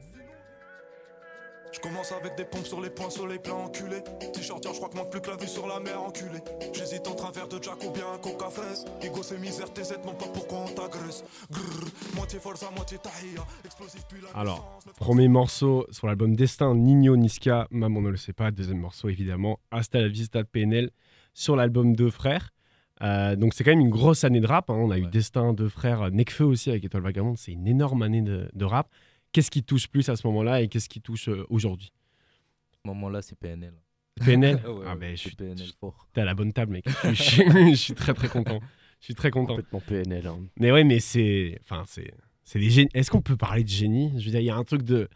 Je commence avec des pompes sur les poings, sur les plats enculés. T-shirt, je crois que manque plus que la vue sur la mer enculée. J'hésite entre un verre de Jack ou bien un coca fraise. Ego, c'est misère, TZ, non pas pourquoi on t'agresse. Moitié forza, moitié tahia. Explosif puis la Alors, Premier morceau sur l'album Destin, Nino Niska, Maman ne le sait pas. Deuxième morceau, évidemment, Hasta la Vista de PNL sur l'album Deux Frères. Euh, donc, c'est quand même une grosse année de rap. hein. On a eu Ouais. Destin, Deux Frères, Nekfeu aussi avec Étoile Vagabonde. C'est une énorme année de, de rap. Qu'est-ce qui touche plus à ce moment-là et qu'est-ce qui touche euh, aujourd'hui? À ce moment-là, c'est PNL. PNL *laughs* Ah ouais, Ah ben, je suis PNL fort. t'es à la bonne table, mec. je, suis, *laughs* je suis très très content. Je suis très content. Complètement PNL. hein. Mais ouais, mais c'est. Enfin, c'est. C'est des génies. Est-ce qu'on peut parler de génie? Je veux dire, il y a un truc de.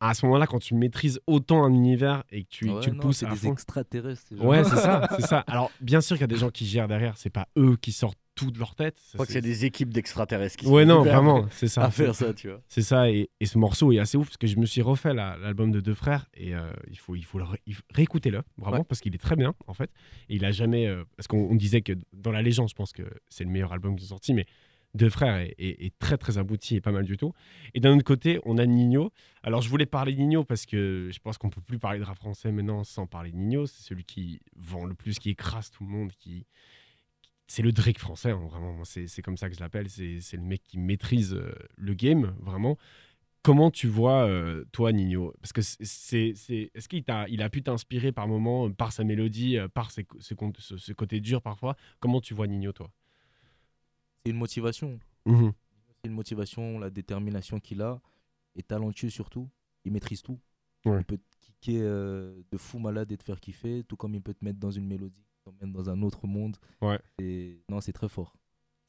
À ce moment-là, quand tu maîtrises autant un univers et que tu, Ouais, tu le non, pousses c'est des fond. extraterrestres. ces. Ouais, c'est ça, *laughs* c'est ça. Alors, bien sûr qu'il y a des gens qui gèrent derrière, c'est pas eux qui sortent tout de leur tête. Ça, Je crois que c'est des équipes d'extraterrestres qui Ouais, sont non, vraiment, c'est ça. à faire ça, tu vois. C'est ça, et, et ce morceau est assez ouf parce que je me suis refait la- l'album de Deux Frères et euh, il faut, il faut, le ré- réécouter-le, vraiment, Ouais. parce qu'il est très bien en fait. Et il a jamais. euh, parce qu'on on disait que dans la légende, je pense que c'est le meilleur album qu'ils ont sorti, mais Deux Frères est, est- est très très abouti et pas mal du tout. Et d'un autre côté, on a Nino. Alors je voulais parler de Nino parce que je pense qu'on peut plus parler de rap français maintenant sans parler de Nino. C'est celui qui vend le plus, qui écrase tout le monde, qui. C'est le Drake français, hein, vraiment. C'est comme ça que je l'appelle. C'est le mec qui maîtrise euh, le game, vraiment. Comment tu vois, euh, toi, Nino? Parce que c'est- est-ce qu'il il a pu t'inspirer par moments, euh, par sa mélodie, par ses, ce, con- ce- ce côté dur parfois? Comment tu vois Nino, toi? C'est une motivation. Mhm. C'est une motivation, la détermination qu'il a. Et talentueux surtout. Il maîtrise tout. Ouais. Il peut te kicker euh, de fou malade et te faire kiffer, tout comme il peut te mettre dans une mélodie, t'emmène dans un autre monde. Ouais. Et non, c'est très fort.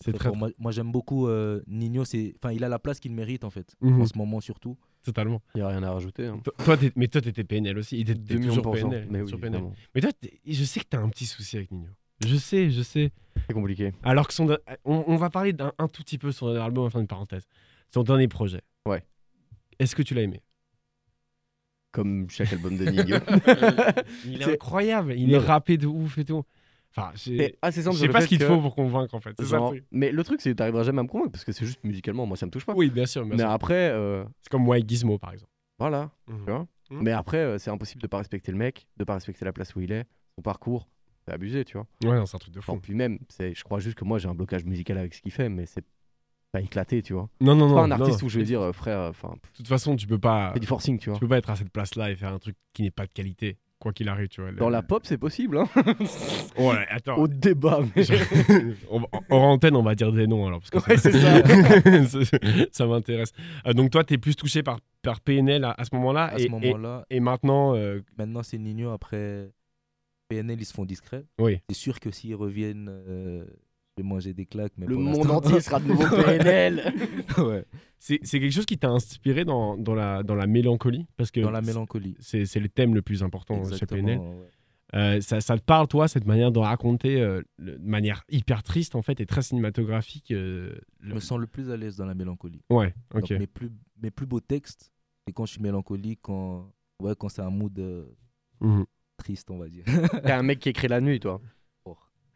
C'est très, fort. Moi, moi, j'aime beaucoup euh, Nino. C'est, enfin, il a la place qu'il mérite en fait. Mhm. En ce moment surtout. totalement. Il n'y a rien à rajouter. hein. To- Toi, mais toi, t'étais PNL aussi. Il était t'es 2 millions de toujours. PNL. Mais oui, PNL. Mais toi, je sais que t'as un petit souci avec Nino. Je sais, je sais. C'est compliqué. Alors que son, on, on va parler d'un un tout petit peu sur l'album, enfin une parenthèse. Son dernier projet. Ouais. Est-ce que tu l'as aimé? Comme chaque album de Nino. *laughs* Il est C'est- incroyable. Il est rappé de ouf et tout. Enfin, j'ai- C'est assez je simple. sais sur le pas ce qu'il te faut pour convaincre en fait. Ça. Mais le truc, c'est que tu n'arriveras jamais à me convaincre parce que c'est juste musicalement, moi ça me touche pas. Oui, bien sûr. bien mais sûr. après, euh, C'est comme moi avec Gizmo par exemple. voilà. Mhm. Tu vois Mhm. Mais après, euh, c'est impossible de pas respecter le mec, de pas respecter la place où il est, son parcours. C'est abusé, tu vois. Ouais, c'est un truc de Enfin, fou. puis même, je crois juste que moi j'ai un blocage musical avec ce qu'il fait, mais c'est pas éclaté, tu vois. Non, non, C'est non. pas un artiste non. où je vais dire, euh, frère, enfin, De toute façon, tu peux pas. c'est du forcing, tu vois. Tu peux pas être à cette place-là et faire un truc qui n'est pas de qualité. quoi qu'il arrive, tu vois. Dans la pop, c'est possible. Hein *laughs* Ouais, attends. Au débat. *laughs* Mais... On va- hors antenne, on va dire des noms alors. Parce que Ouais, c'est ça. *laughs* ça. ça m'intéresse. Euh, donc, toi, tu es plus touché par, par PNL à, à ce moment-là. À et, ce et- moment-là, et maintenant, euh, maintenant c'est Nino. Après, PNL, ils se font discrets. oui. C'est sûr que s'ils reviennent, vais manger des claques. Mais Le pour monde entier sera de nouveau PNL. *laughs* ouais. C'est c'est quelque chose qui t'a inspiré dans, dans, la, dans la mélancolie? Parce que Dans la mélancolie. c'est c'est le thème le plus important chez PNL. Exactement. ouais. Euh, ça, ça te parle, toi, cette manière de raconter euh, de manière hyper triste, en fait, et très cinématographique euh, Je me sens le plus à l'aise dans la mélancolie. Ouais, Donc, ok. mes, plus, mes plus beaux textes, c'est quand je suis mélancolique, quand, ouais, quand c'est un mood euh, Mhm. triste, on va dire. T'es un *laughs* mec qui écrit la nuit, toi.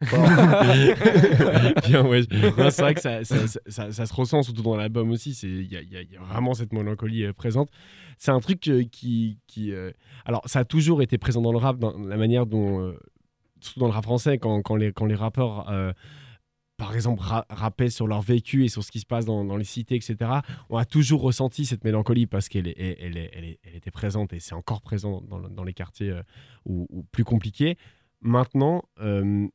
*laughs* *laughs* Bien, ouais. *laughs* Non, c'est vrai que ça, ça, ça- ça- ça se ressent surtout dans l'album aussi. Il y a, y y vraiment cette mélancolie euh, présente. C'est un truc euh, qui. qui euh, Alors, ça a toujours été présent dans le rap, dans la manière dont. surtout dans le rap français, quand, quand, les, quand les rappeurs. par exemple, ra- rappaient sur leur vécu et sur ce qui se passe dans, dans les cités, etc. On a toujours ressenti cette mélancolie parce qu'elle est- elle, elle est- elle est- elle était présente et c'est encore présent dans, le- dans les quartiers euh, ou, ou plus compliqués. Maintenant, euh,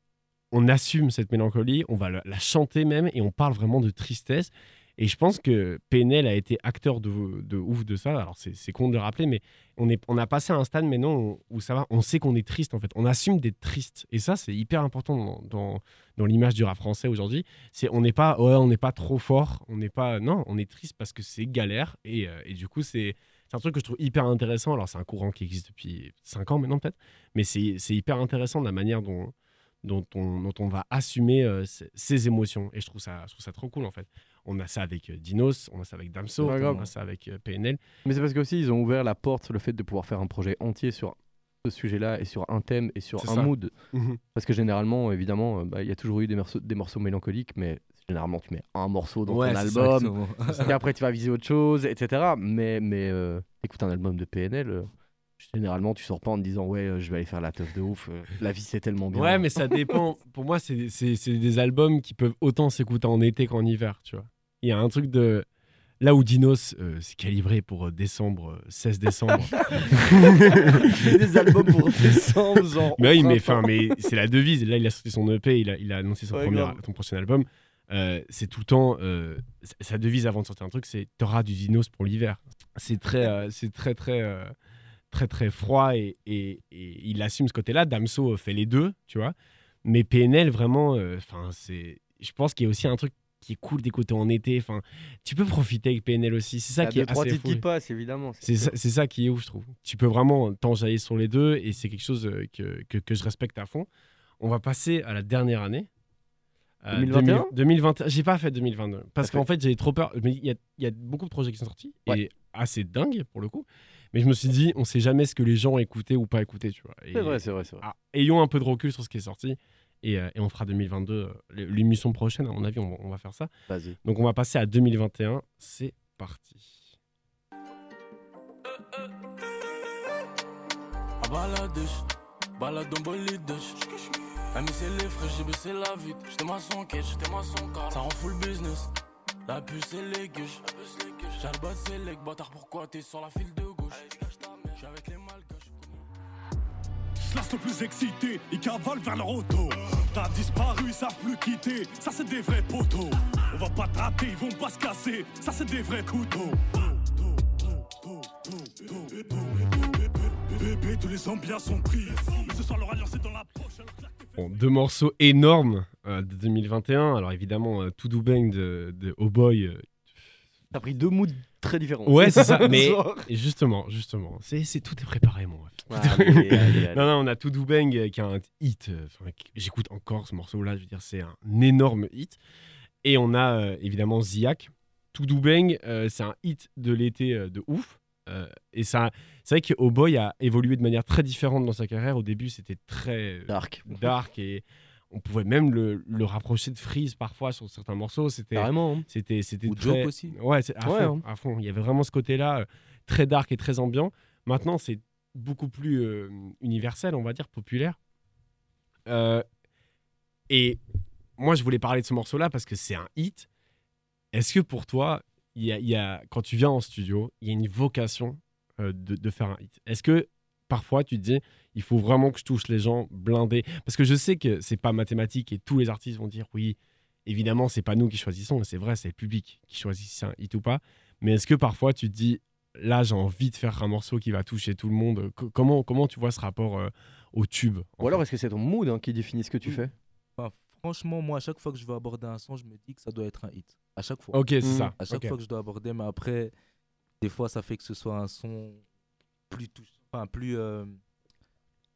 on assume cette mélancolie, on va la, chanter même et on parle vraiment de tristesse. Et je pense que PNL a été acteur de, ouf de ça. Alors c'est con de le rappeler, mais on, est, on a passé à un stade maintenant où, ça va, on sait qu'on est triste en fait. On assume d'être triste. Et ça, c'est hyper important dans, dans, l'image du rap français aujourd'hui. C'est on n'est pas, ouais, on n'est pas trop fort, on n'est pas, non, on est triste parce que c'est galère. Et, euh, et du coup, c'est c'est un truc que je trouve hyper intéressant. Alors c'est un courant qui existe depuis 5 ans maintenant peut-être, mais c'est hyper intéressant de la manière dont, dont, on, dont on va assumer euh, ses, ses émotions. Et je trouve, ça, je trouve ça trop cool en fait. On a ça avec euh, Dinos, on a ça avec Damso, Ouais, on grave. a ça avec euh, PNL. Mais c'est parce qu'aussi, ils ont ouvert la porte sur le fait de pouvoir faire un projet entier sur ce sujet-là et sur un thème et sur un ça. mood. Parce que généralement, évidemment, euh, bah, il y a toujours eu des morceaux, des morceaux mélancoliques, mais généralement, tu mets un morceau dans ton c'est album, et après, tu vas viser autre chose, etc. Mais, mais euh, écoute un album de PNL, euh, généralement, tu sors pas en te disant, ouais, euh, je vais aller faire la teuf de ouf, euh, la vie c'est tellement bien. Ouais, mais ça dépend. *laughs* Pour moi, c'est c'est- c'est des albums qui peuvent autant s'écouter en été qu'en hiver, tu vois. Il y a un truc de. Là où Dinos, euh, c'est calibré pour euh, décembre, euh, 16 décembre. *laughs* des albums pour *laughs* décembre, genre. mais oui, mais, enfin, mais c'est la devise. Là, il a sorti son EP, il a, il a annoncé son, Ouais, premier, grave. son prochain album. Euh, c'est tout le temps. euh, sa- sa devise avant de sortir un truc, c'est T'auras du Dinos pour l'hiver. C'est très, euh, c'est très, très, euh, très, très froid et, et- et il assume ce côté-là. Damso euh, fait les deux, tu vois. Mais PNL, vraiment, euh, c'est. Je pense qu'il y a aussi un truc qui est cool d'écouter en été. Enfin, tu peux profiter avec PNL aussi. C'est ça qui est trois assez fou. qui passent, évidemment. C'est ça, qui est ouf, je trouve. Tu peux vraiment t'enjailler sur les deux et c'est quelque chose euh, que, que, que je respecte à fond. On va passer à la dernière année. Euh, 2021? 2021. J'ai pas fait 2022 parce qu'en fait j'avais trop peur. Mais Il y a, il y a beaucoup de projets qui sont sortis Ouais. et assez dingues pour le coup. Mais je me suis dit, on sait jamais ce que les gens ont écouté ou pas écouté, tu vois. Et- C'est vrai, c'est vrai, c'est vrai. ah, ayons un peu de recul sur ce qui est sorti et, euh, et on fera 2022. euh, L'émission prochaine, à mon avis, on va, on va faire ça. Vas-y. Donc on va passer à 2021. C'est parti. Bolidèche. La mise c'est les frais, j'ai baissé la vite. J'étais maçon quête, j'étais maçon car ça rend full business. La puce et les gueuches. J'ai le c'est les bâtard, pourquoi t'es sur la file de? J'suis avec les malgaches. Slash le plus excité, ils cavalent vers leur auto. T'as disparu, ils savent plus quitter. Ça, c'est des vrais poteaux. On va pas te rater, ils vont pas se casser. Ça, c'est des vrais couteaux. Bébé, tous les ambiances sont pris. Mais ce soir, leur alliance est dans la poche. Bon, deux morceaux énormes euh, de 2021. Alors évidemment, euh, To Do Bang de, de Oh Boy. euh, T'as pris deux moods très différents. Ouais, c'est ça. *laughs* Mais justement, justement, c'est c'est- tout est préparé. Allez, allez, *laughs* allez. Non, non, on a To Do Bang euh, qui a un hit. euh, enfin, J'écoute encore ce morceau-là. Je veux dire, c'est un énorme hit. Et on a euh, évidemment Ziak. To Do Bang, euh, c'est un hit de l'été euh, de ouf. Euh, et ça, c'est vrai que Oh Boy a évolué de manière très différente dans sa carrière. Au début, c'était très Dark. dark et on pouvait même le, le rapprocher de Freeze parfois sur certains morceaux. C'était Carrément. hein. c'était c'était Ou très... Joke aussi. Ouais, à, Ouais, fond, à fond. Il y avait vraiment ce côté-là euh, très dark et très ambiant. Maintenant, c'est beaucoup plus euh, universel, on va dire, populaire. Euh, et moi, je voulais parler de ce morceau-là parce que c'est un hit. Est-ce que pour toi, y a, il y a- quand tu viens en studio, il y a une vocation euh, de, de faire un hit? Est-ce que parfois tu te dis, il faut vraiment que je touche les gens blindés. Parce que je sais que c'est pas mathématique et tous les artistes vont dire, oui, évidemment, c'est pas nous qui choisissons, c'est vrai, c'est le public qui choisit si c'est un hit ou pas. Mais est-ce que parfois tu te dis, là, j'ai envie de faire un morceau qui va toucher tout le monde Co- comment, comment tu vois ce rapport euh, au tube Ou alors est-ce que c'est ton mood hein, qui définit ce que tu fais? Enfin, franchement, moi, à chaque fois que je veux aborder un son, je me dis que ça doit être un hit. À chaque fois. Ok, c'est ça. À chaque fois que je dois aborder, mais après, des fois, ça fait que ce soit un son plus touchant, enfin plus, euh, je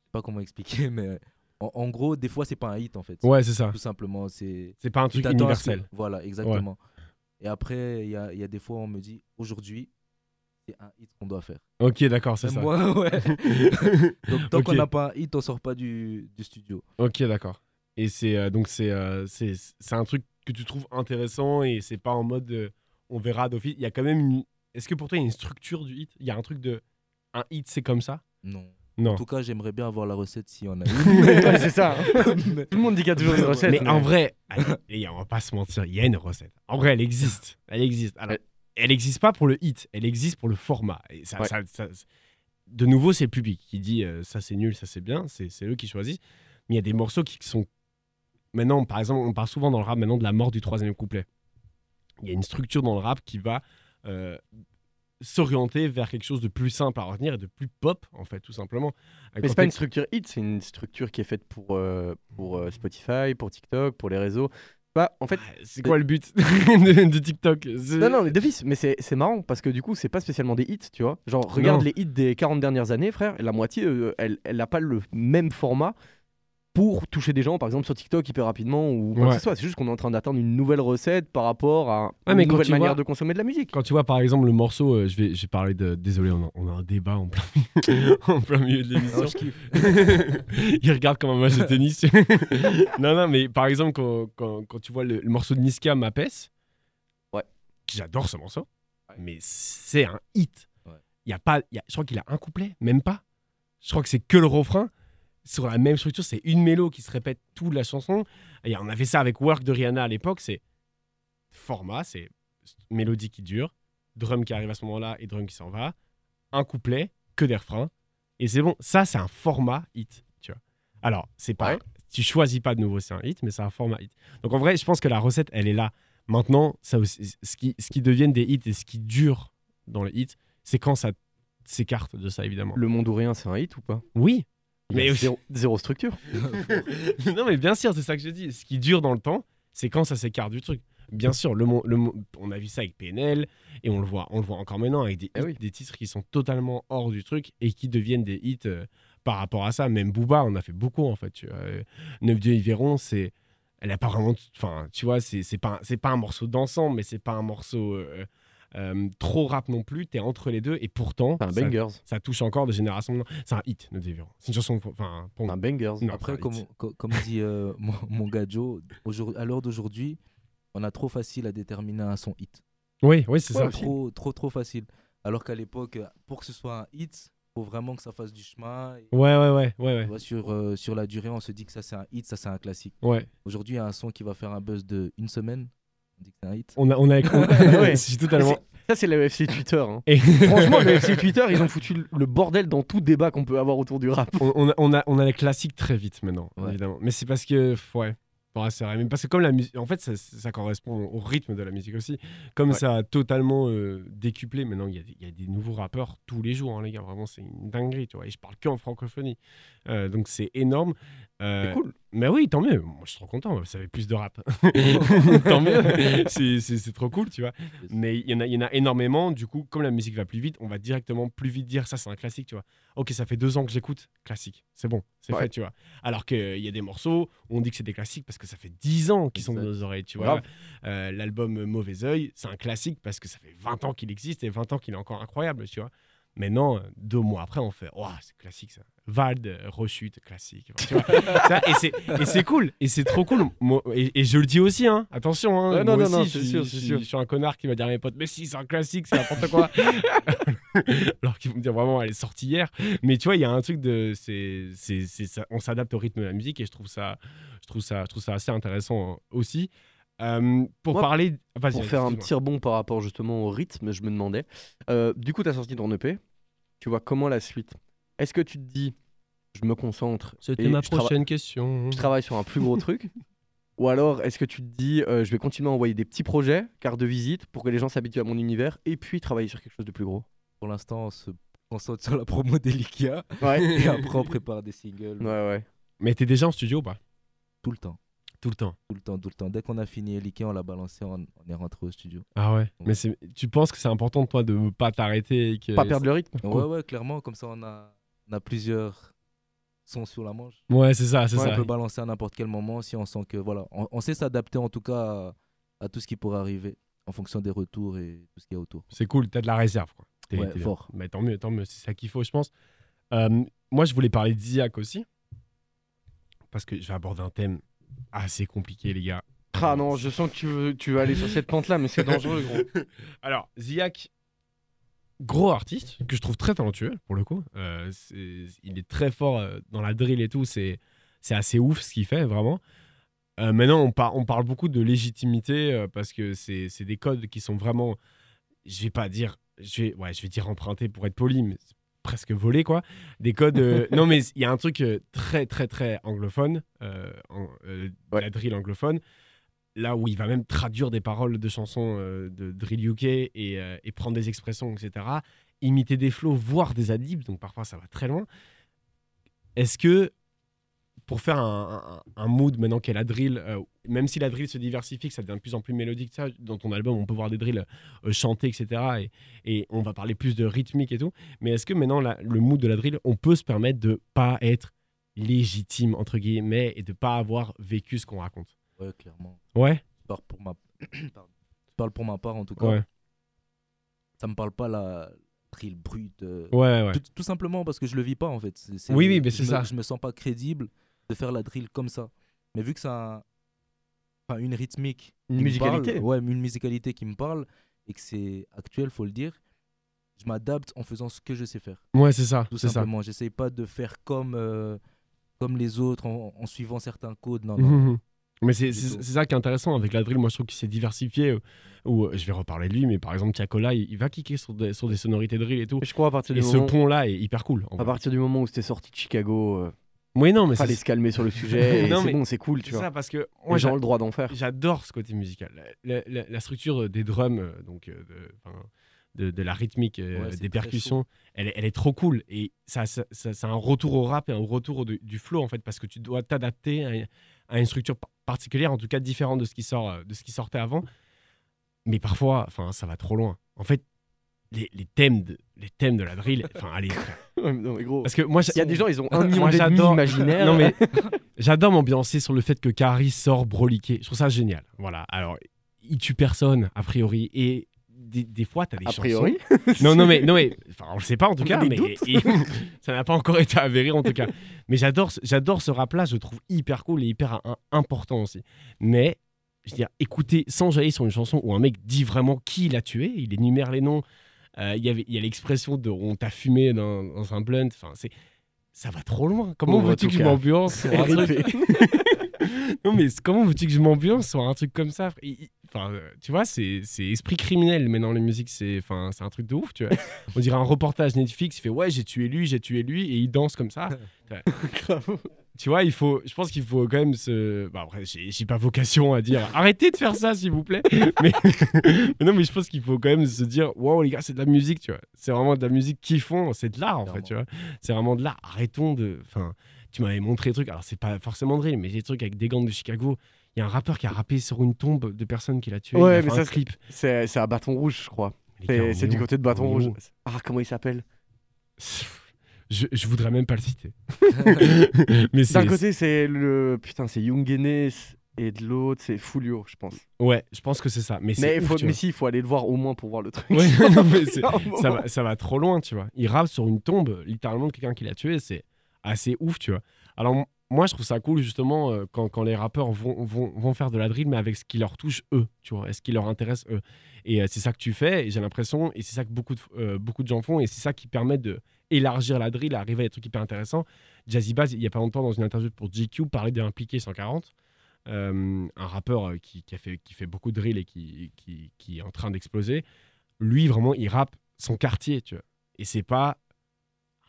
sais pas comment expliquer, *laughs* mais en, en gros, des fois, c'est pas un hit en fait. Ouais, c'est ça. Tout simplement, c'est. C'est pas un truc que- universel. Voilà, exactement. Et après, il y a, y a des fois, on me dit, aujourd'hui, c'est un hit qu'on doit faire. Ok, d'accord, c'est ça. Moi, *laughs* ouais. *laughs* Donc, tant qu'on n'a pas un hit, on sort pas du, du studio. Ok, d'accord. Et c'est euh, donc c'est euh, c'est un truc que tu trouves intéressant et c'est pas en mode euh, on verra d'office. Il y a quand même une. Est-ce que pour toi il y a une structure du hit? Il y a un truc de un hit c'est comme ça? Non. Non. En tout cas, j'aimerais bien avoir la recette si on a *laughs* Ouais, c'est ça. hein. *laughs* Tout le monde dit qu'il y a toujours une recette. mais en vrai, allez, on va pas se mentir, il y a une recette. En vrai, elle existe. Elle existe. Alors, elle existe pas pour le hit, elle existe pour le format. Et ça, Ouais. ça- ça- de nouveau, c'est le public qui dit euh, ça c'est nul, ça c'est bien, c'est c'est eux qui choisissent. Mais il y a des morceaux qui sont. Maintenant, par exemple, on parle souvent dans le rap maintenant de la mort du troisième couplet. Il y a une structure dans le rap qui va euh, s'orienter vers quelque chose de plus simple à retenir et de plus pop, en fait, tout simplement. Mais c'est pas une structure hit, c'est une structure qui est faite pour, euh, pour euh, Spotify, pour TikTok, pour les réseaux. Bah, en fait, Ah, C'est quoi le but *laughs* de, de TikTok? Non, non, mais mais c'est marrant parce que du coup, c'est pas spécialement des hits, tu vois. Genre, regarde Non. les hits des 40 dernières années, frère, la moitié, euh, elle elle n'a pas le même format pour toucher des gens, par exemple, sur TikTok hyper rapidement ou quoi que ce soit. C'est juste qu'on est en train d'attendre une nouvelle recette par rapport à Ah, une mais nouvelle manière vois- de consommer de la musique. Quand tu vois par exemple le morceau, euh, je vais, je vais parler de. Désolé, on a, on a un débat en plein, *laughs* en plein milieu de l'émission. Oh, je kiffe. *laughs* Il regarde comme un match de tennis. *laughs* non, non, mais par exemple, quand, quand, quand tu vois le, le morceau de Niska, Mapes, Ouais. j'adore ce morceau, Ouais. mais c'est un hit. Il y a pas, il y a- je crois qu'il a un couplet, même pas. Je crois que c'est que le refrain. Sur la même structure, c'est une mélo qui se répète toute la chanson. Et on avait ça avec Work de Rihanna à l'époque. C'est format, c'est mélodie qui dure, drum qui arrive à ce moment-là et drum qui s'en va, un couplet, que des refrains. Et c'est bon, ça c'est un format hit, tu vois. Alors, c'est pas Ouais. tu choisis pas de nouveau, c'est un hit, mais c'est un format hit. Donc en vrai, je pense que la recette, elle est là. Maintenant, ça aussi, ce qui ce qui deviennent des hits et ce qui dure dans les hits, c'est quand ça s'écarte de ça évidemment. Le monde ou rien, c'est un hit ou pas? Oui. Mais zéro, zéro structure. *laughs* non mais bien sûr, c'est ça que je dis. Ce qui dure dans le temps, c'est quand ça s'écarte du truc. Bien sûr, le, le, on a vu ça avec PNL et on le voit, on le voit encore maintenant avec des, Eh oui. des titres qui sont totalement hors du truc et qui deviennent des hits euh, par rapport à ça. Même Booba, on a fait beaucoup en fait. Tu vois. Euh, Neuf Dieux Yveron, c'est, elle a pas vraiment, enfin, tu vois, c'est pas, c'est pas un morceau dansant, mais c'est pas un morceau euh, euh, trop rap non plus. T'es entre les deux et pourtant, C'est un ça, bangers. ça touche encore de génération. maintenant. C'est un hit, Dieux Yveron. C'est une chanson, enfin, pour un bangers. Non. Après, un comme, dit euh, mon, mon gars Joe, à l'heure d'aujourd'hui, on a trop facile à déterminer un son hit. Oui, oui, c'est Ouais, ça. Trop, trop, trop facile. Alors qu'à l'époque, pour que ce soit un hit, faut vraiment que ça fasse du chemin. Et, Ouais, ouais, ouais, ouais, ouais. tu vois, sur, euh, sur la durée, on se dit que ça c'est un hit, ça c'est un classique. ouais. Aujourd'hui, il y a un son qui va faire un buzz de une semaine. On a, on a, *laughs* Ouais. totalement. Ça, c'est le FC Twitter. hein. Et *laughs* Franchement, le FC Twitter, ils ont foutu le bordel dans tout débat qu'on peut avoir autour du rap. on, on a, on, a, on a les classiques très vite maintenant, Ouais. évidemment. Mais c'est parce que, ouais, c'est vrai. Mais parce que comme la musique, en fait, ça, ça correspond au rythme de la musique aussi. Comme Ouais. ça a totalement euh, décuplé, maintenant, il y, a des- il y a des nouveaux rappeurs tous les jours, hein, les gars. Vraiment, c'est une dinguerie, tu vois. Et je parle que en francophonie. Euh, donc c'est énorme. Euh, C'est cool. Mais oui, tant mieux. Moi, je suis trop content. Ça fait plus de rap. *laughs* tant mieux. C'est- trop cool, tu vois. Mais il y, en a- il y en a énormément. Du coup, comme la musique va plus vite, on va directement plus vite dire ça, c'est un classique, tu vois. Ok, ça fait deux ans que j'écoute, classique. C'est bon, c'est Ouais. fait, tu vois. Alors qu'il y a des morceaux où on dit que c'est des classiques parce que ça fait dix ans qu'ils sont dans nos oreilles, tu vois. Euh, L'album Mauvais Oeil, c'est un classique parce que ça fait 20 ans qu'il existe et 20 ans qu'il est encore incroyable, tu vois. Maintenant, deux mois après, on fait Ouah, c'est classique ça. Vald, rechute, classique. Tu vois, *laughs* ça, et c'est- c'est cool, et c'est trop cool. Moi, et, et je le dis aussi, hein, attention. Hein, Ouais, non, moi non, non, aussi, c'est je suis- sûr, c'est sûr. Je suis un connard qui va dire à mes potes Mais si, c'est un classique, c'est n'importe quoi. *laughs* Alors qu'ils vont me dire vraiment, elle est sortie hier. Mais tu vois, il y a un truc de. c'est c'est- c'est on s'adapte au rythme de la musique et je trouve ça, je trouve ça, je trouve ça assez intéressant euh, aussi. Euh, pour Moi, parler. Vas-y, Pour faire un petit rebond par rapport justement au rythme, je me demandais. Euh, du coup, tu as sorti ton EP. Tu vois comment la suite? Est-ce que tu te dis, je me concentre C'était ma trava- prochaine question. je travaille sur un plus gros truc? *laughs* Ou alors, est-ce que tu te dis, euh, je vais continuer à envoyer des petits projets, cartes de visite, pour que les gens s'habituent à mon univers, et puis travailler sur quelque chose de plus gros? Pour l'instant, on se concentre sur la promo d'Elikia. Ouais. *laughs* Et après, on prépare des singles. Ouais, ouais. Mais t'es déjà en studio ou pas? Tout le temps. Tout le temps. Tout le temps, tout le temps. Dès qu'on a fini Elikia, on l'a balancé, on, on est rentré au studio. Ah ouais. Mais c'est- tu penses que c'est important toi de ne pas t'arrêter et que Pas perdre le rythme Ouais, ouais, clairement, comme ça, on a, on a plusieurs sons sur la manche. Ouais, c'est ça, c'est Ouais, ça. On peut balancer à n'importe quel moment si on sent que voilà, on, on sait s'adapter en tout cas à, à tout ce qui pourrait arriver en fonction des retours et tout ce qu'il y a autour. C'est cool, t'as de la réserve. Quoi. T'es- Ouais, fort. Mais tant mieux, tant mieux, c'est ça qu'il faut, je pense. Euh, moi, je voulais parler d'Isiac aussi. Parce que je vais aborder un thème assez compliqué, les gars. Ah non, je sens que tu veux, tu aller sur cette pente-là, mais c'est dangereux, gros. *laughs* Alors, Ziak, gros artiste, que je trouve très talentueux, pour le coup. Euh, c'est- il est très fort euh, dans la drill et tout. C'est c'est assez ouf ce qu'il fait, vraiment. Euh, maintenant, on, par- on parle beaucoup de légitimité parce que c'est c'est des codes qui sont vraiment. Je vais pas dire. Je vais, ouais, je vais dire empruntés pour être poli, mais c'est presque volé, quoi. Des codes. euh, *laughs* non, mais il y a un truc euh, très, très, très anglophone, euh, en- euh, la drill anglophone là où il va même traduire des paroles de chansons de drill UK et, et prendre des expressions, etc. Imiter des flows, voire des adlibs, donc parfois ça va très loin. Est-ce que pour faire un, un- un mood maintenant qu'est la drill, euh, même si la drill se diversifie, que ça devient de plus en plus mélodique, ça, dans ton album on peut voir des drills euh, chantés, etc. Et, et on va parler plus de rythmique et tout. Mais est-ce que maintenant la- le mood de la drill, on peut se permettre de pas être légitime entre guillemets et de pas avoir vécu ce qu'on raconte? Ouais, clairement. Ouais. Je parle pour ma. *clears throat* Je parle pour ma part en tout cas. Ouais. Ça me parle pas la drill brute. euh, Ouais, ouais. Tout, tout simplement parce que je le vis pas en fait. Oui, oui, mais c'est ça. Je me sens pas crédible de faire la drill comme ça. Mais vu que ça a enfin, une rythmique, Une musicalité. parle, ouais, une musicalité qui me parle et que c'est actuel, faut le dire. Je m'adapte en faisant ce que je sais faire. Ouais, c'est ça, Tout simplement. J'essaye pas de faire comme euh, comme les autres en, en suivant certains codes. Non, non. Mhm. Mais c'est ça qui est intéressant avec la drill. Moi, je trouve qu'il s'est diversifié. euh, Où, euh, je vais reparler de lui, mais par exemple, Tiakola, il, il va kicker sur des, sur des sonorités drill et tout. Je crois à partir Et du ce moment, pont-là est hyper cool. à vrai. partir du moment où c'était sorti de Chicago, euh, Oui, non, mais fallait c'est se calmer sur le *laughs* sujet. c'est mais bon, c'est cool, tu vois. ça parce que Les moi, gens ont le droit d'en faire. j'adore ce côté musical. La, la- la structure des drums, euh, donc euh, de, enfin, de, de la rythmique, euh, Ouais, des percussions, elle, est- elle est trop cool. Et ça, ça, ça- c'est un retour au rap et un retour au- du flow, en fait, parce que tu dois t'adapter à, une- à une structure par- particulière, en tout cas différente de ce qui, sort, de ce qui sortait avant. Mais parfois, enfin, ça va trop loin. En fait, les, les thèmes, de, les thèmes de la drill, enfin, allez. *laughs* Non, mais gros. Parce que moi, Il y a des gens, ils ont un million d'ennemis imaginaires. Non, mais *laughs* j'adore m'ambiancer sur le fait que Kari sort broliqué. Je trouve ça génial. Voilà. Alors, il tue personne, a priori. Et des, des fois, t'as des A chansons. priori. *laughs* Non, non, mais, non, mais enfin, on le sait pas en tout On cas, mais et- ça n'a pas encore été avéré en tout cas. Mais j'adore, ce- j'adore ce rap-là, je le trouve hyper cool et hyper im- important aussi. Mais, je veux dire, écouter sans jaillir sur une chanson où un mec dit vraiment qui l'a tué, il énumère les noms, il y avait- il y a l'expression de on t'a fumé dans, dans un blunt, enfin, c'est. Ça va trop loin. Comment Pauvre veux-tu que je m'ambiance *laughs* Non mais comment veux-tu que je m'ambiance sur un truc comme ça Enfin, euh, tu vois, c'est c'est esprit criminel mais dans les musiques, c'est enfin, c'est un truc de ouf, tu vois. On dirait un reportage Netflix, il fait ouais, j'ai tué lui, j'ai tué lui et il danse comme ça. *laughs* Tu vois, il faut je pense qu'il faut quand même se bah, après j'ai pas vocation à dire arrêtez de faire ça s'il vous plaît. *laughs* mais... mais non, mais je pense qu'il faut quand même se dire waouh les gars, c'est de la musique, tu vois. C'est vraiment de la musique qu'ils font, c'est de l'art en fait, tu vois. C'est vraiment de l'art. Arrêtons de enfin tu m'avais montré des trucs, alors c'est pas forcément drill, mais des trucs avec des gangs de Chicago. Il y a un rappeur qui a rappé sur une tombe de personnes qu'il a tué. Ouais, il a mais ça, clip. C'est c'est à Bâton Rouge, je crois. C'est est c'est du côté de Bâton Rouge. Ah, comment il s'appelle? *laughs* Je, je voudrais même pas le citer. *laughs* mais D'un côté, c'est le. Putain, c'est Guinness. Et de l'autre, c'est Fulio, je pense. ouais, je pense que c'est ça. Mais, Mais, ouf, faut, mais si, il faut aller le voir au moins pour voir le truc. Ouais, *laughs* non, mais *laughs* ça, va, ça va trop loin, tu vois. Il rappe sur une tombe, littéralement, de quelqu'un qui l'a tué. C'est assez ouf, tu vois. Alors, moi, je trouve ça cool, justement, euh, quand, quand les rappeurs vont, vont, faire de la drill, mais avec ce qui leur touche eux, tu vois, et ce qui leur intéresse eux. Et euh, c'est ça que tu fais, et j'ai l'impression, et c'est ça que beaucoup de, euh, beaucoup de gens font, et c'est ça qui permet de élargir la drill, arriver à des trucs hyper intéressants. Jazzy Bass, il y a pas longtemps, dans une interview pour GQ, parlait d'Impliqué 140. euh, un rappeur qui, qui a fait, qui fait beaucoup de drill et qui, qui, qui est en train d'exploser. Lui, vraiment, il rappe son quartier, tu vois. Et c'est pas.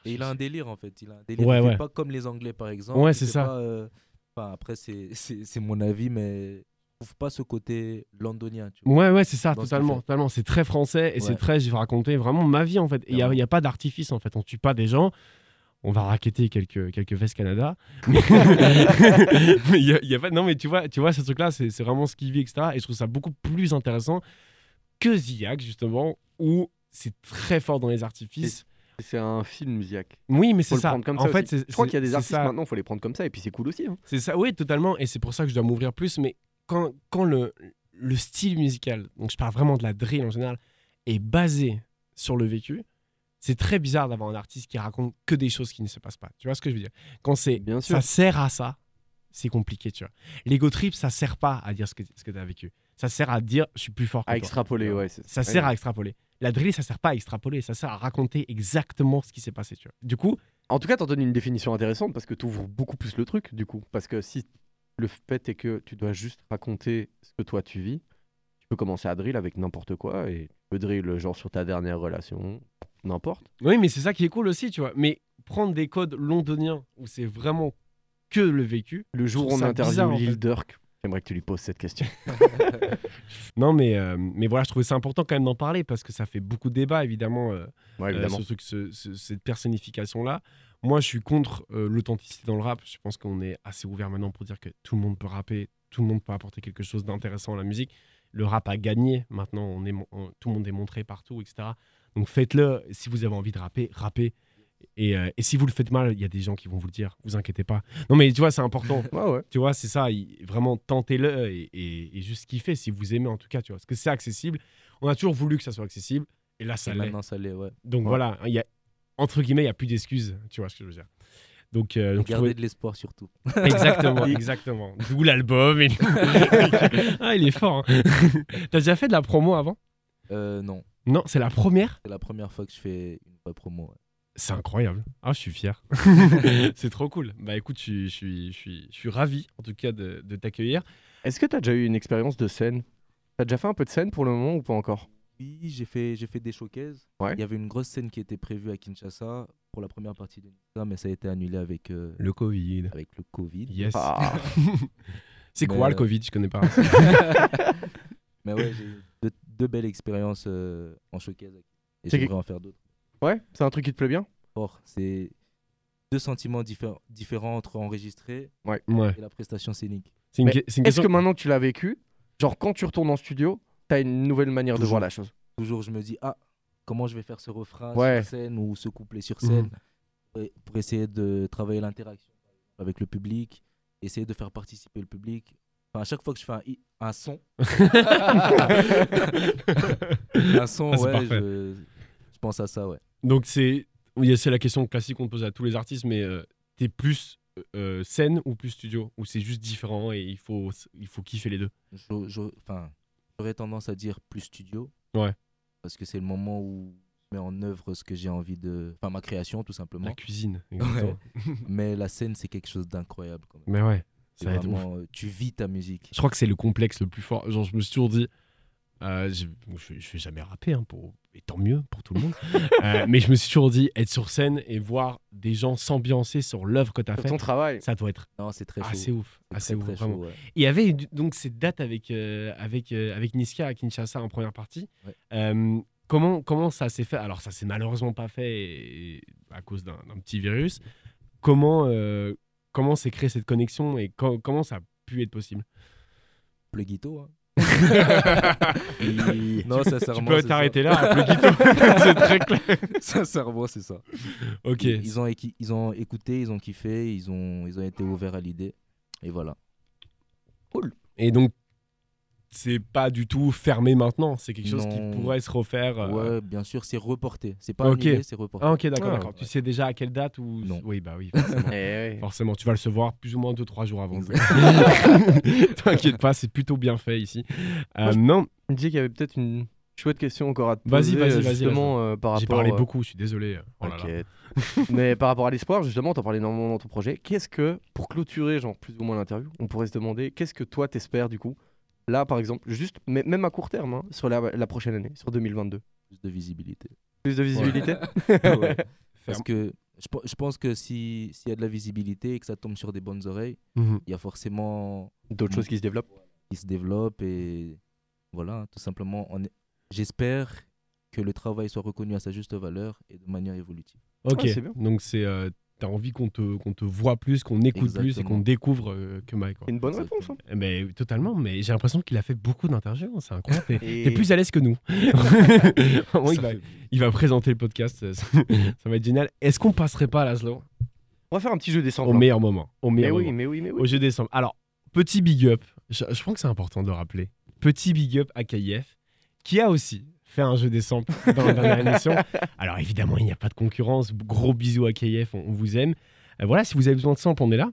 Et il a un délire en fait. Il a un délire. Ouais, il fait ouais. pas comme les Anglais par exemple. Ouais, c'est ça. pas, euh, Enfin, après, c'est- mon avis, mais je trouve pas ce côté londonien. Tu vois. Ouais, ouais, c'est ça, totalement. totalement. C'est très français et c'est très. Je vais raconter vraiment ma vie en fait. Il n'y a, y a pas d'artifice en fait. On tue pas des gens. On va raqueter quelques, quelques vestes Canada. *laughs* *laughs* Mais il y a, il y a pas. Non, mais tu vois, tu vois ce truc-là, c'est c'est vraiment ce qu'il vit, etc. Et je trouve ça beaucoup plus intéressant que Ziak, justement, où c'est très fort dans les artifices. C'est un film, Ziak. Oui, mais c'est ça. comme en ça fait, je crois qu'il y a des artistes ça. maintenant, il faut les prendre comme ça, et puis c'est cool aussi. hein. C'est ça, oui, totalement. Et c'est pour ça que je dois m'ouvrir plus. Mais quand, quand le, le style musical, donc je parle vraiment de la drill en général, est basé sur le vécu, c'est très bizarre d'avoir un artiste qui raconte que des choses qui ne se passent pas. Tu vois ce que je veux dire? Quand c'est Bien sûr. ça sert à ça, c'est compliqué, tu vois. L'ego trip, ça sert pas à dire ce que, ce que tu as vécu. Ça sert à dire je suis plus fort que À toi. extrapoler, ouais. Ça ouais. sert à extrapoler. La drill, ça sert pas à extrapoler, ça sert à raconter exactement ce qui s'est passé, tu vois. Du coup, En tout cas, t'en donnes une définition intéressante parce que tu ouvres beaucoup plus le truc, du coup. Parce que si le fait est que tu dois juste raconter ce que toi tu vis, tu peux commencer à drill avec n'importe quoi et tu peux drill genre sur ta dernière relation, n'importe. Oui, mais c'est ça qui est cool aussi, tu vois. Mais prendre des codes londoniens où c'est vraiment que le vécu. Le jour où on interviewe Lil. Durk, j'aimerais que tu lui poses cette question. *laughs* *laughs* Non, mais, euh, mais voilà, je trouvais ça important quand même d'en parler parce que ça fait beaucoup de débats, évidemment, euh, Ouais, euh, évidemment. ce truc, ce- ce- cette personnification-là. Moi, je suis contre euh, l'authenticité dans le rap. Je pense qu'on est assez ouvert maintenant pour dire que tout le monde peut rapper, tout le monde peut apporter quelque chose d'intéressant à la musique. Le rap a gagné. Maintenant, on est, on- tout le monde est montré partout, etc. Donc faites-le. Si vous avez envie de rapper, rappez. Et, euh, et si vous le faites mal, il y a des gens qui vont vous le dire. Vous inquiétez pas. Non, mais tu vois, c'est important. *laughs* Ouais, ouais. Tu vois, c'est ça. il- vraiment, tentez-le et, et, et juste kiffez si vous aimez en tout cas. Tu vois, parce que c'est accessible. On a toujours voulu que ça soit accessible. Et là, ça Et l'est. maintenant, ça l'est, ouais. Donc Ouais. voilà, il y a, entre guillemets, il n'y a plus d'excuses. Tu vois ce que je veux dire. Donc, euh, donc trouvais- de l'espoir surtout. *laughs* Exactement, *laughs* exactement. D'où l'album. et- ah, il est fort. hein. T'as déjà fait de la promo avant? Euh, non, Non, c'est la première? C'est la première fois que je fais une promo. ouais. C'est incroyable. Ah, je suis fier. *laughs* c'est trop cool. Bah écoute, je suis, je suis, je suis, je suis ravi en tout cas de, de t'accueillir. Est-ce que t'as déjà eu une expérience de scène? T'as déjà fait un peu de scène pour le moment ou pas encore? Oui, j'ai fait, j'ai fait des showcases. Ouais. Il y avait une grosse scène qui était prévue à Kinshasa pour la première partie de Nisa, mais ça a été annulé avec, euh, Le Covid. avec le Covid. Yes. Ah, *laughs* c'est quoi le euh, Covid? Je connais pas. *laughs* Mais ouais, j'ai eu deux, deux belles expériences euh, en showcase. Et j'aimerais que- en faire d'autres. Ouais, c'est un truc qui te plaît bien Or, c'est deux sentiments diffé- différents entre enregistrer ouais. et la prestation scénique. C'est une, Mais que- c'est une Est-ce question. que maintenant que tu l'as vécu, genre quand tu retournes en studio, t'as une nouvelle manière de Toujours. voir la chose? Toujours, je me dis, ah, comment je vais faire ce refrain Ouais. sur scène ou ce couplet sur Mhm. scène et- pour essayer de travailler l'interaction avec le public, essayer de faire participer le public. Enfin, à chaque fois que je fais un, hi- un son, *laughs* *laughs* un son, Ah, c'est ouais, parfait. je pense à ça, ouais. Donc c'est c'est la question classique qu'on pose à tous les artistes, mais euh, t'es plus euh, scène ou plus studio? Ou c'est juste différent et il faut, il faut kiffer les deux? Enfin, j'aurais tendance à dire plus studio. Ouais. Parce que c'est le moment où je mets en œuvre ce que j'ai envie de. Enfin, ma création, tout simplement. La cuisine. *laughs* Mais la scène, c'est quelque chose d'incroyable. Mais ouais, ça ouf. vraiment, euh, tu vis ta musique. Je crois que c'est le complexe le plus fort. Genre, je me suis toujours dit, euh, je, je vais jamais rapper, hein, pour, et tant mieux pour tout le monde. *laughs* Euh, mais je me suis toujours dit, être sur scène et voir des gens s'ambiancer sur l'œuvre que tu as Sur fait, ton travail ça doit être Non, c'est très chaud. assez ouf. C'est Assez très, ouf, très vraiment. chaud, ouais. Il y avait donc cette date avec, euh, avec, euh, avec Niska à Kinshasa en première partie. Ouais. Euh, comment, comment ça s'est fait? Alors, ça s'est malheureusement pas fait et- à cause d'un petit virus. Comment, euh, comment s'est créée cette connexion et co- comment ça a pu être possible? Le guito, hein. Et- Non, Tu sincèrement. peux c'est t'arrêter ça. là, *laughs* c'est très clair. sincèrement, c'est ça. Ok. Ils, ils ont, ils ont écouté, ils ont kiffé, ils ont, ils ont été ouverts à l'idée. Et voilà. Et donc, c'est pas du tout fermé maintenant. C'est quelque chose qui pourrait se refaire. euh, Ouais, bien sûr, c'est reporté. C'est pas Ok. annulé, c'est reporté. Ah, ok, d'accord, Ah, d'accord. Tu sais déjà à quelle date ou Non. Oui, bah oui. Forcément. *laughs* Eh. Forcément, tu vas le recevoir plus ou moins 2-3 jours avant. *laughs* T'inquiète pas, c'est plutôt bien fait ici. Euh, Moi, Non, Je me disais qu'il y avait peut-être une chouette question encore à te Vas-y, poser, vas-y, euh, vas-y, justement euh, par j'ai rapport. parlé euh, beaucoup, je suis désolé. Oh là là. T'inquiète. Mais par rapport à l'espoir, justement, t'en parlais énormément dans ton projet. Qu'est-ce que, pour clôturer, genre plus ou moins l'interview, on pourrait se demander, qu'est-ce que toi t'espères du coup Là, par exemple, juste, mais même à court terme, hein, sur la, la prochaine année, sur 2022. Plus de visibilité. Plus de visibilité *laughs* Ouais. Parce que je, pe- je pense que si- s'il y a de la visibilité et que ça tombe sur des bonnes oreilles, Mhm. il y a forcément D'autres choses qui se développent. qui se développent et voilà, tout simplement, est- j'espère que le travail soit reconnu à sa juste valeur et de manière évolutive. Ok, Ouais, c'est bien. donc c'est euh, t'as envie qu'on te, qu'on te voit plus, qu'on écoute plus et qu'on découvre euh, que Mike. quoi. Une bonne réponse. hein. Ben, totalement, mais j'ai l'impression qu'il a fait beaucoup d'interviews, hein, c'est incroyable. T'es- Et- plus à l'aise que nous. *laughs* Il, va, fait- il va présenter le podcast, *laughs* ça, ça va être génial. Est-ce qu'on passerait pas à Laszlo? On va faire un petit jeu des au samples. meilleur moment au Mais meilleur oui, moment. mais oui, mais oui. au jeu décembre. Alors, petit big up, je, je pense que c'est important de rappeler. Petit big up à KIF, qui a aussi fait un jeu décembre *laughs* dans la dernière émission. Alors, évidemment, il n'y a pas de concurrence. Gros bisous à KIF, on, on vous aime. Euh, voilà, si vous avez besoin de samples, on est là.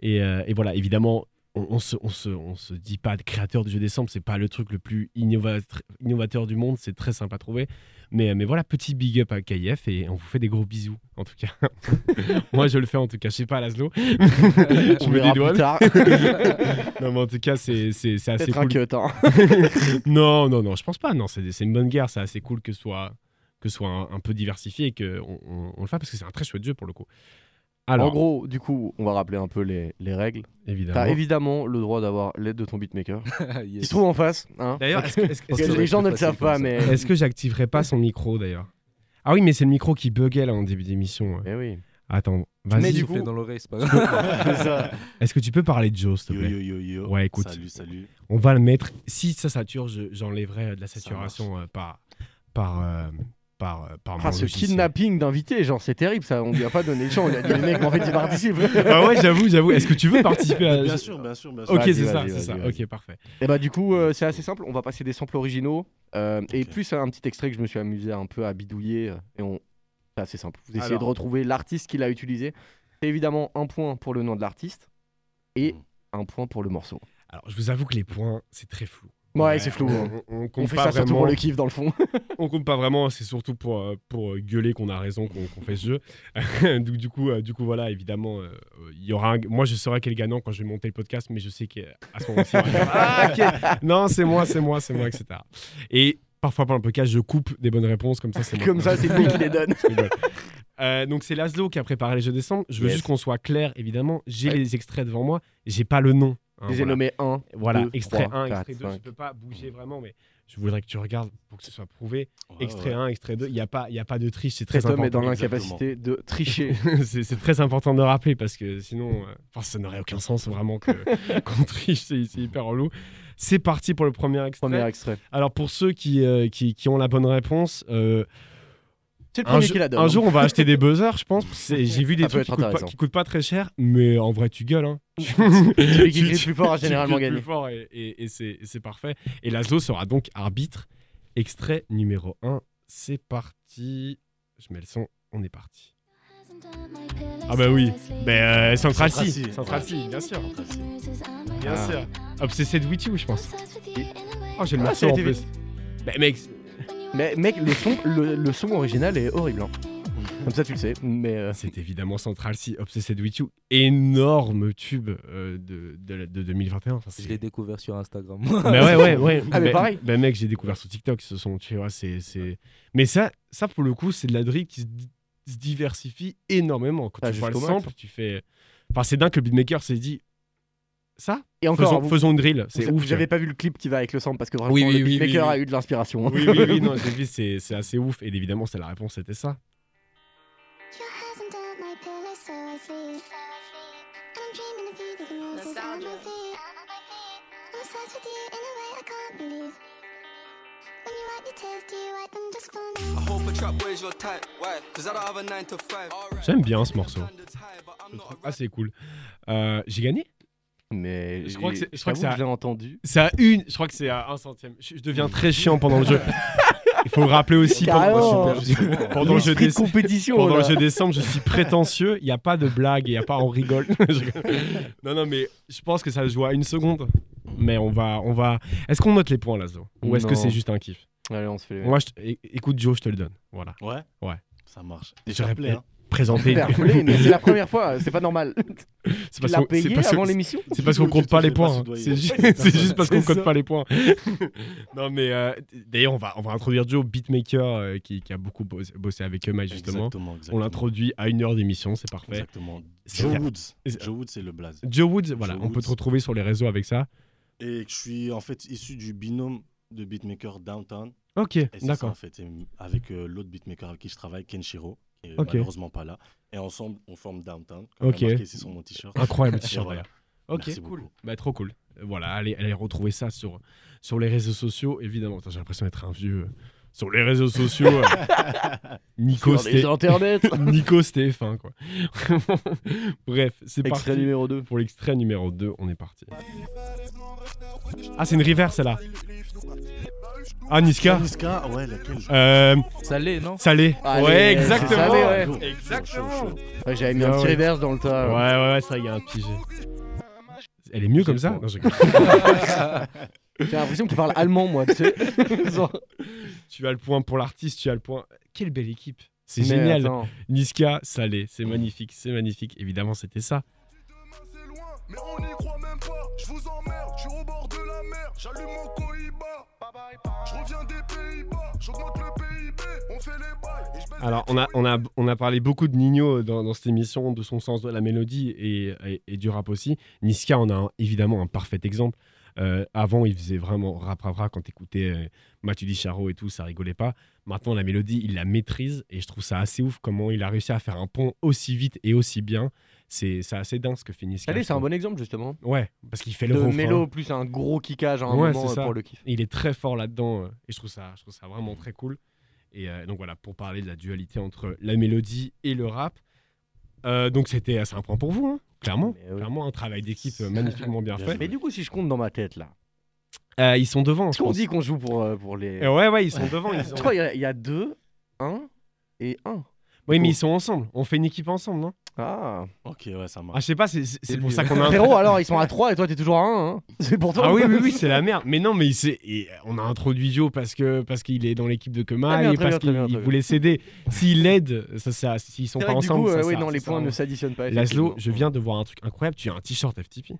Et, euh, et voilà, évidemment, on, on se, on, se, on se dit pas de créateur de jeu décembre, c'est pas le truc le plus innovat- innovateur du monde, c'est très simple à trouver. Mais, mais voilà, petit big up à KIF et on vous fait des gros bisous, en tout cas. *laughs* Moi, je le fais en tout cas, je sais pas, Laszlo. On *laughs* je me dédouane. *laughs* non, mais en tout cas, c'est assez cool. hein. non, non, non, je pense pas. Non, c'est une bonne guerre. C'est assez cool que ce soit, que soit un, un peu diversifié et qu'on on, on le fasse parce que c'est un très chouette jeu pour le coup. Alors, En gros, du coup, on va rappeler un peu les, les règles. évidemment. T'as évidemment le droit d'avoir l'aide de ton beatmaker. *laughs* Yes. Il se trouve en face. Hein D'ailleurs, est-ce que, est-ce que- Parce est-ce que que- les gens ne le savent pas, mais. est-ce que j'activerai pas son micro d'ailleurs? Ah oui, mais c'est le micro qui buguait là en début d'émission. ouais. Mais oui. Attends, Mais vas-y. du Souffler coup- dans l'oreille, c'est pas *laughs* grave. C'est ça. Est-ce que tu peux parler de Joe, s'il te Yo plaît? yo yo yo. Ouais, écoute. Salut, salut. On va le mettre. Si ça sature, je- j'enlèverai de la saturation euh, par, par, euh, par, euh, par Ah, mon ce logiciel. kidnapping d'invités, genre, c'est terrible ça. On lui a pas donné le champ. On lui a dit, les mecs, en fait, ils participent. *laughs* Ah ouais, j'avoue, j'avoue. Est-ce que tu veux participer à Bien sûr, bien sûr, bien sûr. Ok, c'est ça, c'est ça. vas-y. Ok, parfait. Et bah, du coup, euh, c'est assez simple. On va passer des samples originaux. euh, Et plus un petit extrait que je me suis amusé un peu à bidouiller. euh, Et on. C'est assez simple. Vous essayez Alors. de retrouver l'artiste qu'il a utilisé. C'est évidemment un point pour le nom de l'artiste et Mhm. un point pour le morceau. Alors, je vous avoue que les points, c'est très flou. Ouais, c'est flou. hein. On, on On compte fait pas ça vraiment. pour le kiff dans le fond. *laughs* On compte pas vraiment. C'est surtout pour euh, pour euh, gueuler qu'on a raison qu'on fait ce jeu. *laughs* du, du coup, euh, du coup, voilà, évidemment, il y aura. un- Moi, je saurai quel gagnant quand je vais monter le podcast, mais je sais qu'à ce moment-ci, *laughs* ah, ok. non, c'est moi, c'est moi, c'est moi, etc. Et parfois, pendant le podcast, je coupe des bonnes réponses comme ça. c'est. Comme ça, c'est lui qui les donne. Euh, donc c'est Laszlo qui a préparé les jeux décembre. Je veux Yes. juste qu'on soit clair, évidemment. J'ai Ouais. les extraits devant moi. J'ai pas le nom. Je les ai nommés 1. Voilà, deux, extrait trois, 1, quatre, extrait 2. Je cinq. peux pas bouger vraiment, mais je voudrais que tu regardes pour que ce soit prouvé. Ouais, extrait ouais. 1, extrait 2. Il n'y a, pas- il y a pas de triche, c'est très Cet homme est dans important. l'incapacité de tricher. *laughs* c'est très important de rappeler parce que sinon, euh, enfin, ça n'aurait aucun sens vraiment que- *laughs* qu'on triche. C'est c'est hyper relou. C'est parti pour le premier extrait. Premier extrait. Alors pour ceux qui, euh, qui, qui ont la bonne réponse, euh, C'est le un, premier jour- qui la donne. un hein. jour, on va acheter des *laughs* buzzers, je pense. J'ai vu des trucs qui coûtent, pas, qui coûtent pas très cher, mais en vrai, tu gueules. Hein. *laughs* Celui qui Tu- crie le plus fort a généralement gagné. plus fort et, et- et c'est parfait. Et Laszlo sera donc arbitre. Extrait numéro 1, c'est parti. Je mets le son, on est parti. Ah bah oui, mais euh, Central C. Central C, bien sûr, bien Ah. sûr. Obsessed with you, je pense. Oh, j'ai le Ah, morceau en plus. Bah mec, Mais mec, le son, le, le son original est horrible. hein. Comme ça, tu le sais. Mais euh, c'est évidemment Central C, Obsessed with you, énorme tube euh, de, de, de 2021. Enfin, c'est- Je l'ai découvert sur Instagram. Mais ouais, ouais, ouais. *laughs* Ah, mais Ben- pareil. Ben mec, j'ai découvert sur TikTok ce son, tu vois, c'est, c'est... Mais ça, ça pour le coup, c'est de la drill qui se, di- se diversifie énormément. Quand Ah, tu vois le sample, tu fais... Enfin, c'est dingue que le beatmaker s'est dit, ça, et encore, faisons, vous- faisons une drill. C'est vous- ouf. J'avais pas vu le clip qui va avec le sample parce que vraiment, Oui, oui, le oui, beatmaker oui, oui. a eu de l'inspiration. Oui, oui, oui, non, *laughs* j'ai vu, c'est, assez ouf. Et évidemment, c'est la réponse, c'était ça. I hope a trap weighs your type. Why? Cause I don't have a 9 to 5. J'aime bien ce morceau. Ah, c'est cool. Euh, j'ai gagné? Mais Je crois que c'est- je crois que entendu. C'est à une, je crois que c'est à un centième. Je, je deviens très chiant pendant le jeu. *laughs* Il faut le rappeler aussi pendant, pendant le jeu *laughs* L'esprit de des compétition. pendant le là. jeu décembre, je suis prétentieux. Il n'y a pas de blague, il n'y a pas on *laughs* rigole. Non, non, mais je pense que ça se joue à une seconde. Mais on va, on va. Est-ce qu'on note les points, Lazo? Ou est-ce que c'est juste un kiff? Allez, on se fait. Moi, je écoute Joe, je te le donne. Voilà. Ouais Ouais. Ça marche. Je Déjà plaît, hein. Présenter. Mais c'est la première fois, c'est pas normal. *laughs* C'est parce qu'on- payé parce- avant l'émission C'est parce qu'on Tu compte pas les points. hein. *laughs* C'est juste parce qu'on compte pas les points. *laughs* non, mais euh, d'ailleurs, on va, on va introduire Joe, beatmaker, euh, qui, qui a beaucoup bossé, bossé avec Emma, justement. Exactement, On l'introduit à une heure d'émission, c'est parfait. Exactement. Joe. Woods. Joe Woods, c'est le blaze. Joe Woods, voilà, Joe on peut te retrouver sur les réseaux avec ça. Et je suis en fait issu du binôme de beatmaker Downtown. Ok, d'accord. en fait, et avec euh, l'autre beatmaker avec qui je travaille, Kenshiro, qui est malheureusement pas là. Et ensemble, on forme Downtown. Ok. ici sur mon t-shirt. Incroyable *laughs* t-shirt voilà. d'ailleurs. Ok, Merci cool. Bah, trop cool. Voilà, allez, allez retrouver ça sur, sur les réseaux sociaux, évidemment. J'ai l'impression d'être un vieux. euh, Sur les réseaux sociaux, euh, *laughs* Nico, Sur les Sté- internets. *laughs* Nico Stéphane, quoi. Bref, c'est Extrait parti. numéro 2. Pour l'extrait numéro 2, on est parti. Ah, c'est une river, celle-là. Ah, Niska Niska, ouais, laquelle euh, Salé, non Salé. Allez, ouais, exactement. salé, ouais. Chaud, Exactement. chaud, chaud. Ouais, J'avais mis un Ah petit ouais. reverse dans le tas. Ouais, ouais, ouais, ça, il y a un petit G. Elle est mieux comme ça? *laughs* J'ai l'impression qu'il parle allemand, moi, tu sais. *laughs* Tu as le point pour l'artiste, tu as le point. Quelle belle équipe. C'est génial. attends. Niska, Salé, c'est magnifique, c'est magnifique. Évidemment, c'était ça. C'est loin, mais on n'y croit même pas. Je vous emmerde, je suis au bord de la mer. J'allume mon. Alors, on a, on a, on a parlé beaucoup de Nino dans, dans cette émission, de son sens de la mélodie et, et- et du rap aussi. Niska en a un- évidemment un parfait exemple. Euh, avant, il faisait vraiment rap rap rap quand t'écoutais euh, Mathieu Charo et tout, ça rigolait pas. Maintenant, la mélodie, il la maîtrise et je trouve ça assez ouf comment il a réussi à faire un pont aussi vite et aussi bien. C'est assez dingue ce que Niska. Allez, c'est un bon exemple, justement. Ouais, parce qu'il fait le refrain. mélo plus un gros kickage à un Ouais, moment pour le kiff. Il est très fort là-dedans euh, et je trouve ça, je trouve ça vraiment très cool. Et euh, donc voilà, pour parler de la dualité entre la mélodie et le rap. Euh, donc c'était c'est un point pour vous, hein, clairement. Clairement, un travail d'équipe *laughs* magnifiquement bien Bien fait. Mais du coup, si je compte dans ma tête, là. Ils sont devant, je pense. dit qu'on joue pour, pour les. Ouais, ouais, ils sont devant. Ils *laughs* Je crois il y a deux, un et un. Oui, mais ils sont ensemble. On fait une équipe ensemble, non? Ah. Ok, ouais, ça Ah, marche. je sais pas, c'est- c'est c'est C'est pour ça qu'on a un Frérot, alors ils sont à 3 et toi t'es toujours à 1. Hein. *laughs* C'est pour toi. Ah oui, oui, oui, c'est la merde. Mais non, mais il s'est- et on a introduit Joe parce que parce qu'il est dans l'équipe de Très Kema bien, et très parce bien, très bien, qu'il très voulait s'aider. S'il aide, ça, ça, s'ils sont C'est pas vrai que du ensemble, coup, ça euh, oui, non, les ça points ne s'additionnent pas. Laszlo, je viens de voir un truc incroyable. Tu as un t-shirt FTP.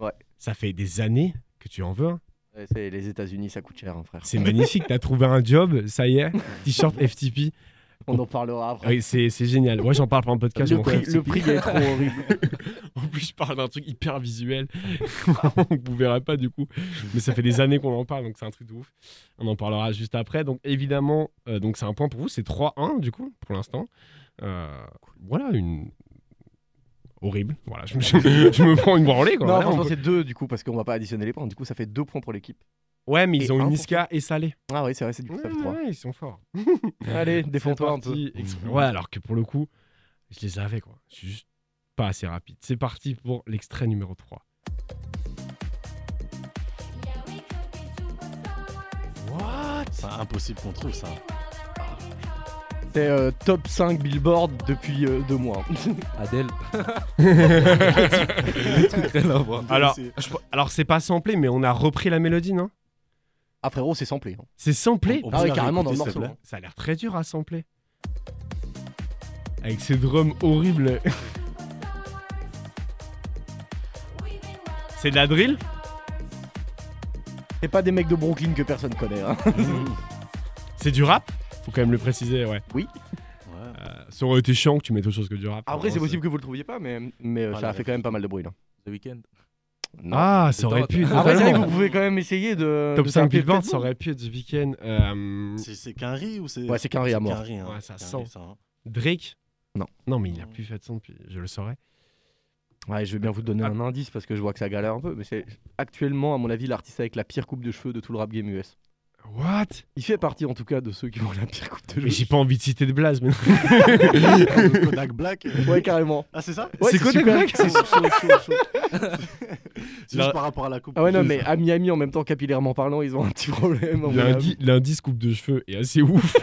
Ouais. Ça fait des années que tu en veux. un. Ouais, c'est les États-Unis, ça coûte cher, hein, frère. C'est magnifique. T'as trouvé un job, ça y est. *laughs* T-shirt FTP. On en parlera après. Oui, c'est c'est génial. Moi, j'en parle pas en podcast. le, prix, le est trop horrible. *laughs* En plus, je parle d'un truc hyper visuel. *laughs* Vous verrez pas du coup. Mais ça fait des années qu'on en parle, donc c'est un truc de ouf. On en parlera juste après. Donc évidemment, euh, donc c'est un point pour vous. C'est 3-1 du coup, pour l'instant. Euh, voilà, une. Horrible. Voilà, je me, *laughs* je me prends une branlée. Quoi. non, Voilà, on franchement, peut- c'est 2 du coup, parce qu'on va pas additionner les points. Du coup, ça fait 2 points pour l'équipe. Ouais, mais ils ont un une Niska et Salé. Ah oui, c'est vrai, c'est du coup, ça fait 3. Ouais, ils sont forts. *laughs* Allez, *laughs* défends-toi un peu. Ouais, alors que pour le coup, je les avais quoi. Je suis juste pas assez rapide. C'est parti pour l'extrait numéro 3. What? C'est impossible qu'on trouve ça. C'est euh, top 5 Billboard depuis 2 mois. *laughs* Adèle. Alors, je- alors c'est pas samplé, mais on a repris la mélodie, non? Ah frérot, c'est samplé. hein. C'est samplé On Ah peut oui, la carrément dans le réécouter, morceau. plaît Ça a l'air très dur à sampler. Avec ces drums horribles. C'est de la drill C'est pas des mecs de Brooklyn que personne connaît. hein. *laughs* C'est du rap Faut quand même le préciser, ouais. Ouais. Euh, ça aurait été chiant que tu mettes autre chose que du rap. Après, c'est Vraiment, possible que vous le trouviez pas, mais, mais euh, Ah, ça la a fait quand même pas mal de bruit là. The Weeknd. Non. Ah, ça aurait pu. Après, c'est vrai que totalement. vous pouvez quand même essayer de. Top de 5 taper Billboard, ça aurait pu être The Weeknd. Euh, C'est qu'un riz ou c'est. Ouais, c'est qu'un riz à mort. qu'un riz, hein. Ouais, ça sent. riz, ça, hein. Drake Non. Non, mais il a plus fait de son depuis. Je le saurais. Ouais, je vais bien vous donner Ah. un indice parce que je vois que ça galère un peu. Mais c'est actuellement, à mon avis, l'artiste avec la pire coupe de cheveux de tout le rap game US. What? Il fait partie en tout cas de ceux qui ont la pire coupe de Mais cheveux. j'ai pas envie de citer de blaze. Mais... *laughs* Kodak Black. Ouais, carrément. Ah, c'est ça? Ouais, C'est Kodak super. Black? C'est chaud, chaud, chaud. C'est juste par rapport à la coupe. Ah ouais, non, mais à Miami, en même temps, capillairement parlant, ils ont un petit problème. Lundi, l'indice coupe de cheveux est assez ouf.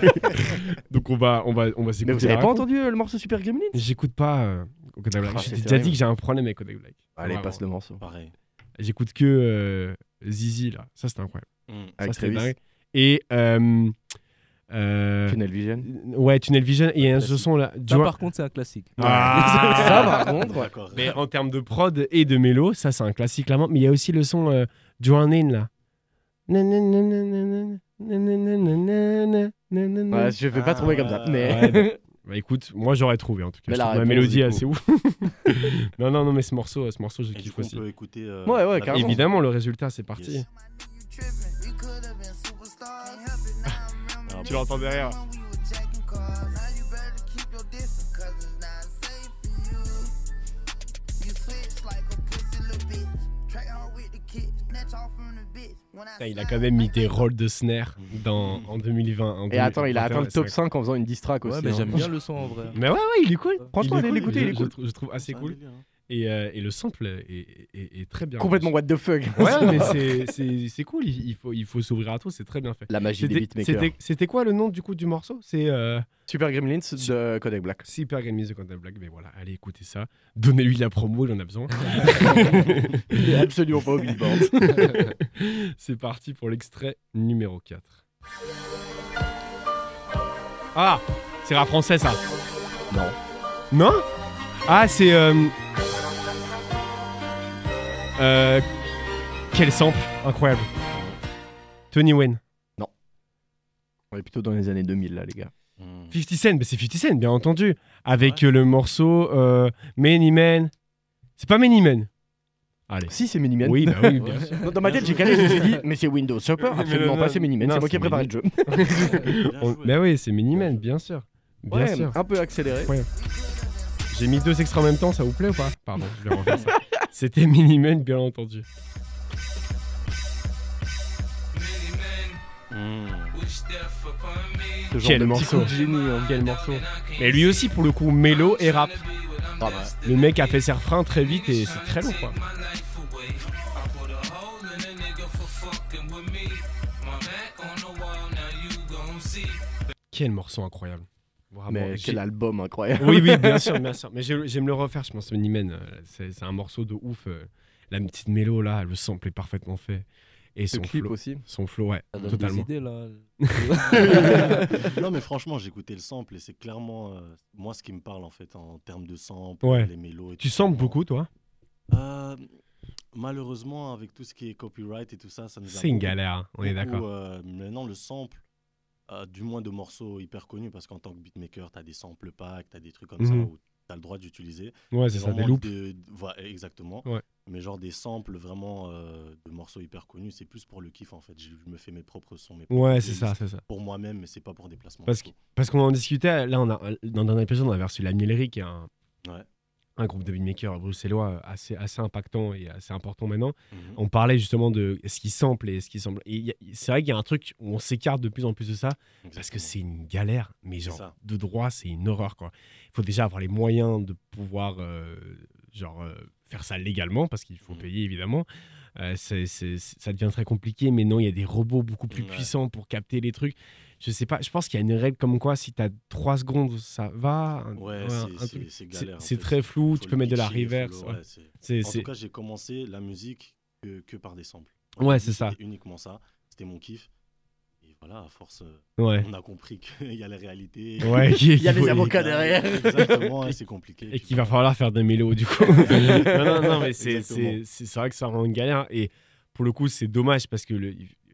*laughs* Donc on va, on va, on va Mais s'écouter. vous avez pas entendu euh, le morceau Super Gremlins? J'écoute pas euh, Kodak Black. Ah, t'ai déjà dit que j'ai un problème avec Kodak Black. Allez, Vraiment. passe le morceau. Pareil. J'écoute que euh, Zizi là. Ça c'était incroyable. Mm. Avec ça c'était dingue. Et euh, euh, Tunnel Vision. Ouais, Tunnel Vision. Et il y a un Classique. son là. Ça, par contre, c'est un classique. Ah Ça, par contre, ouais. Mais en termes de prod et de mélo, ça c'est un classique clairement. Mais il y a aussi le son euh, Joan In là. Ouais, je vais pas Ah, trouver comme ça. Mais ouais, Bah écoute, moi j'aurais trouvé en tout cas. Mais la mélodie assez ouf. non, non, non, mais ce morceau, ce morceau, je Et kiffe on aussi. peut écouter. euh, Ouais, ouais, carrément. Évidemment, le résultat, c'est parti. Yes. Tu l'entends derrière. Putain, il a quand même mis des rôles de snare dans, en 2020. en Et attends, il a 2021, atteint le top c'est 5 en faisant une diss track aussi. Ouais, mais hein. j'aime bien le son en vrai. Mais ouais, ouais, il est cool. Franchement, il est allez cool. l'écouter, il est Je- cool. Je, trouve- je trouve assez cool. Et, euh, et le sample est, est- est- est très bien. Complètement what the fuck. Ouais, *laughs* mais c'est- cool. Il il faut, il faut s'ouvrir à tout. C'est très bien fait. La magie des C'était- beatmakers. C'était quoi le nom du coup du morceau? C'est euh, Super Gremlins de Kodak Black. Super Gamies de Quentin Black. Mais voilà, allez écouter ça. Donnez-lui la promo, il en a besoin. *laughs* Il est absolument pas au *laughs* billboard. C'est parti pour l'extrait numéro 4. Ah C'est rap français ça? Non. Non? Ah, c'est. Euh... euh, Quel sample Incroyable. Tony Wayne. On est plutôt dans les années 2000 là, les gars. Hmm. 50 Cent, mais c'est 50 Cent, bien entendu. Avec euh, le morceau euh, Many Men. C'est pas Many Men Allez. Si, c'est Miniman. Oui, bah oui, bien *laughs* sûr. Non, Dans ma tête, j'ai calé, je me suis dit, *laughs* mais c'est Windows Shopper, absolument non, pas, non, c'est Miniman. non, C'est moi qui ai préparé le jeu. *laughs* On-. Bah oui, c'est Many Men, bien sûr. Bien Ouais, sûr. un peu accéléré. J'ai mis deux extraits en même temps, ça vous plaît ou pas? Pardon, je vais refaire ça. C'était Many Men, bien entendu. Ce genre Quel de morceau. petit coup de génie. hein. Quel morceau. Mais lui aussi, pour le coup, mélo et rap. Ah, bah, Le mec a fait ses refrains très vite et c'est très long, quoi. Quel morceau incroyable. Vraiment, Mais quel album incroyable. Oui, oui, bien sûr, *laughs* bien sûr. Mais j'aime le refaire, je pense, Many Men. euh, C'est un morceau de ouf. euh, La petite mélo, là, le sample est parfaitement fait. Et son clip flow, aussi. son flow, ouais, Ça donne totalement. des idées là. *laughs* non mais franchement j'ai écouté le sample et c'est clairement euh, moi ce qui me parle en fait en termes de sample, Ouais. les mélos et Tu samples beaucoup, toi? Euh, Malheureusement avec tout ce qui est copyright et tout ça, ça nous a C'est une galère, hein, on est d'accord. euh, maintenant le sample, euh, du moins de morceaux hyper connus parce qu'en tant que beatmaker t'as des samples packs, t'as des trucs comme ça Mhm. où t'as le droit d'utiliser. Ouais, c'est ça, des loops. de- voilà, exactement. Ouais. Mais genre des samples vraiment euh, de morceaux hyper connus, c'est plus pour le kiff en fait. Je me fais mes propres sons, mes propres Ouais, c'est ça, c'est ça. Pour moi-même, mais c'est pas pour des placements. Parce tout. Parce qu'on en discutait, là, on a, dans dernier épisode, on avait reçu la Mielerie, qui est un, Ouais. Un groupe de beatmakers bruxellois assez, assez impactant et assez important maintenant. Mhm. On parlait justement de ce qui sample et ce qui semble. C'est vrai qu'il y a un truc où on s'écarte de plus en plus de ça, parce que c'est une galère, mais genre, de droit, c'est une horreur. Il faut déjà avoir les moyens de pouvoir, euh, genre, euh, faire ça légalement, parce qu'il faut Mhm. payer, évidemment. Euh, c'est- c'est- c'est- ça devient très compliqué, mais non, il y a des robots beaucoup plus Ouais. puissants pour capter les trucs. Je sais pas, je pense qu'il y a une règle comme quoi, si tu as 3 secondes, ça va. un- Ouais, c'est- galère, très flou, tu peux mettre de la reverse. C'est- En tout cas, j'ai commencé la musique que, que par des samples. Ouais, c'est ça. c'était uniquement ça. C'était mon kiff. Voilà, à force, euh, Ouais. on a compris qu'il y a la réalité. Ouais, *laughs* Il y a les avocats derrière. Exactement, et c'est compliqué. Et qu'il va falloir faire des mélos du coup. *laughs* non, non, non, mais c'est vrai que ça rend une galère. Et pour le coup, c'est dommage parce que. Le,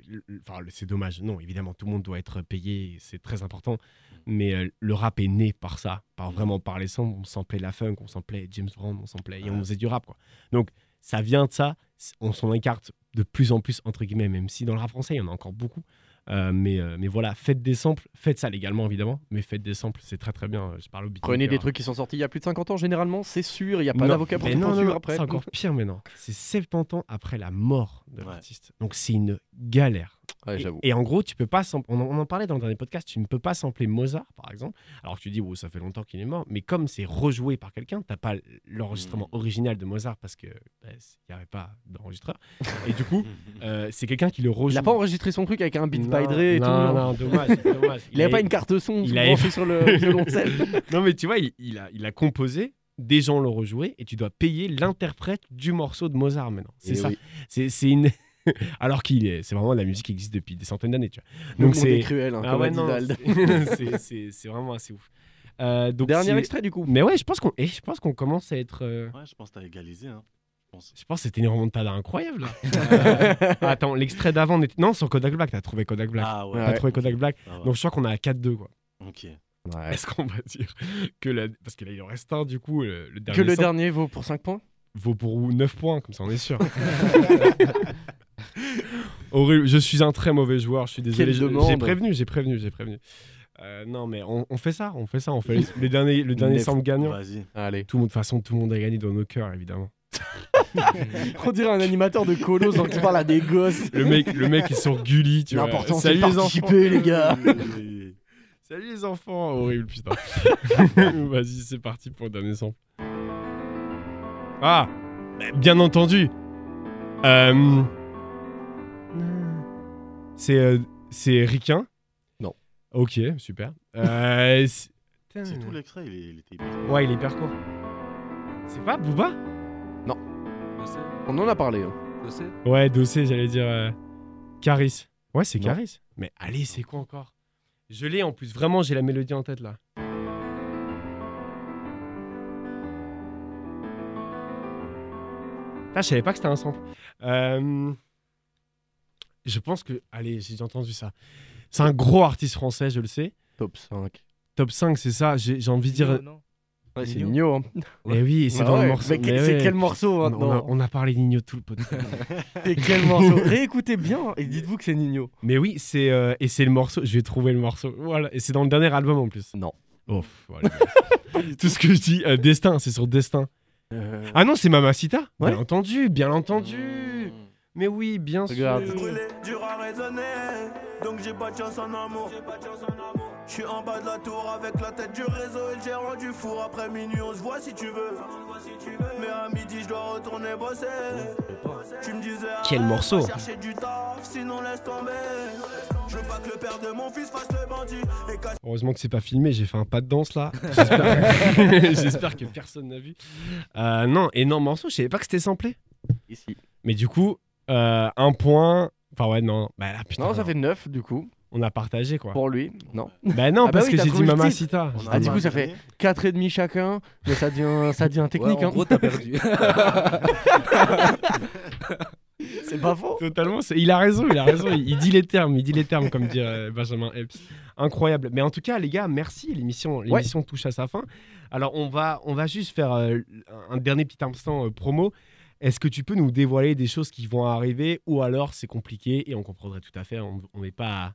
le- le- Enfin, c'est dommage. Non, évidemment, tout le monde doit être payé. C'est très important. Mais euh, le rap est né par ça. Par Mm. vraiment par les sons. On samplait la funk, on samplait James Brown, on samplait. Et on faisait du rap, quoi. Donc, ça vient de ça. On s'en écarte de plus en plus, entre guillemets, même si dans le rap français, il y en a encore beaucoup. Euh, mais, euh, mais voilà, faites des samples. Faites ça légalement, évidemment. Mais faites des samples, c'est très très bien. Je parle au Prenez des trucs qui sont sortis il y a plus de 50 ans, généralement, c'est sûr, il n'y a pas d'avocat pour non, non, après. C'est encore pire maintenant. C'est 70 ans après la mort de Ouais. l'artiste. Donc c'est une galère. Ouais, Et- en gros, tu peux pas on, en, on en parlait dans le dernier podcast, tu ne peux pas sampler Mozart par exemple. Alors que tu dis oh, ça fait longtemps qu'il est mort, mais comme c'est rejoué par quelqu'un, t'as pas l'enregistrement Mm. original de Mozart parce que bah, il n'y avait pas d'enregistreur. et du coup, *laughs* euh, c'est quelqu'un qui le rejoue. Il n'a pas enregistré son truc avec un beat Dre et non, tout. Non, non. dommage, *laughs* dommage. Il n'avait a- pas une carte son il a- sur le *laughs* violoncelle. Non, mais tu vois, il, il a, il a composé, des gens l'ont rejoué, et tu dois payer l'interprète du morceau de Mozart maintenant. C'est Et ça. oui. C'est une. *laughs* Alors qu'il est, c'est vraiment de la musique qui existe depuis des centaines d'années, tu vois. Donc c'est cruel, hein, ah comme ouais, *laughs* c'est- vraiment assez ouf. Euh, donc Dernier extrait du coup. Mais ouais, je pense qu'on, et je pense qu'on commence à être. euh, Ouais, je pense que t'as égalisé. Hein. Je pense. Je pense que c'était une remontada incroyable là. *laughs* Euh, attends, l'extrait d'avant, on était... non, sur Kodak Black, t'as trouvé Kodak Black. Ah ouais. T'as Ouais. trouvé Kodak Black. Va. Donc je crois qu'on est à 4-2 quoi. Ok. Ouais. Est-ce qu'on va dire que la... parce que là il en reste un du coup le, le dernier Que le dernier vaut pour 5 points? Vaut pour 9 points comme ça on est sûr. *laughs* Horrible, je suis un très mauvais joueur, je suis désolé. J'ai prévenu, j'ai prévenu, j'ai prévenu. Euh, non mais on, on fait ça, on fait ça, on fait les, les derniers, le dernier sample gagnant. Vas-y. Allez. Tout le monde, de toute façon, tout le monde a gagné dans nos cœurs évidemment. *laughs* On dirait un animateur de colo qui parle à des gosses. Le mec, le mec est sur Gulli, tu vois. L'important c'est de Salut les enfants. participer les gars. *laughs* Salut les enfants, horrible putain. Vas-y, c'est parti pour le dernier sample. Ah, bien entendu. Euh, C'est euh, c'est Riquin. Non. Ok, super. Euh, *laughs* c'est tout l'extrait, il, est- il était. Ouais, il est hyper court. C'est pas Booba? Je sais, On en a parlé. hein. je sais. Ouais, Dossé, j'allais dire euh, Caris. Ouais, c'est Non. Caris. Mais allez, c'est quoi encore? Je l'ai en plus, vraiment, j'ai la mélodie en tête là. Ah, je savais pas que c'était un sample. Euh, Je pense que. Allez, j'ai entendu ça. C'est un gros artiste français, je le sais. Top 5. Top 5, c'est ça. J'ai j'ai envie de dire. Non, non. Ouais, c'est Nino. Nino. Hein. Mais oui, c'est Ah dans ouais, le morceau. mais que- Mais c'est ouais. quel morceau On- on, a, maintenant on a parlé d'Igno tout le podcast. *laughs* C'est quel morceau? Réécoutez bien et dites-vous que c'est Nino. Mais oui, c'est euh, et c'est le morceau. Je vais trouver le morceau. Voilà, et c'est dans le dernier album en plus. Non. Oh, voilà. *laughs* Tout ce que je dis, euh, Destin, c'est sur Destin. Euh, Ah non, c'est Mamacita. Ouais. Bien entendu, bien entendu. Mais oui, bien Regarde. sûr. Brûlé, dur à raisonner. Donc j'ai pas de chance en amour. Je suis en bas de la tour avec la tête du réseau et le gérant du four. Après minuit, on se voit si tu veux. Mais à midi, je dois retourner bosser. Tu me disais. Quel morceau. va chercher du taf, sinon laisse tomber. Je veux pas que le père de mon fils fasse le bandit. Et casse Heureusement que c'est pas filmé, j'ai fait un pas de danse là. *laughs* J'espère *laughs* J'espère que personne n'a vu. Euh, non, énorme morceau, je savais pas que c'était samplé. Ici. Mais du coup, euh, un point. Enfin, ouais, non. Bah là, putain. Non, ça fait 9 du coup. On a partagé quoi. Pour lui. Non. *laughs* Bah non, Ah bah parce oui, que t'as j'ai dit trouvé le titre. Mamacita. On a Ah, du coup, ça fait 4 et demi chacun. Mais ça devient, *laughs* ça devient technique. Ouais, en hein. gros, t'as perdu. *laughs* C'est pas faux. Totalement, c'est- il a raison, il a raison. Il, il dit les termes, il dit les termes, comme dirait Benjamin Epps. Incroyable. Mais en tout cas, les gars, merci. L'émission, l'émission touche à sa fin. Alors, on va, on va juste faire euh, un dernier petit instant euh, promo. Est-ce que tu peux nous dévoiler des choses qui vont arriver ou alors c'est compliqué et on comprendrait tout à fait. On n'est pas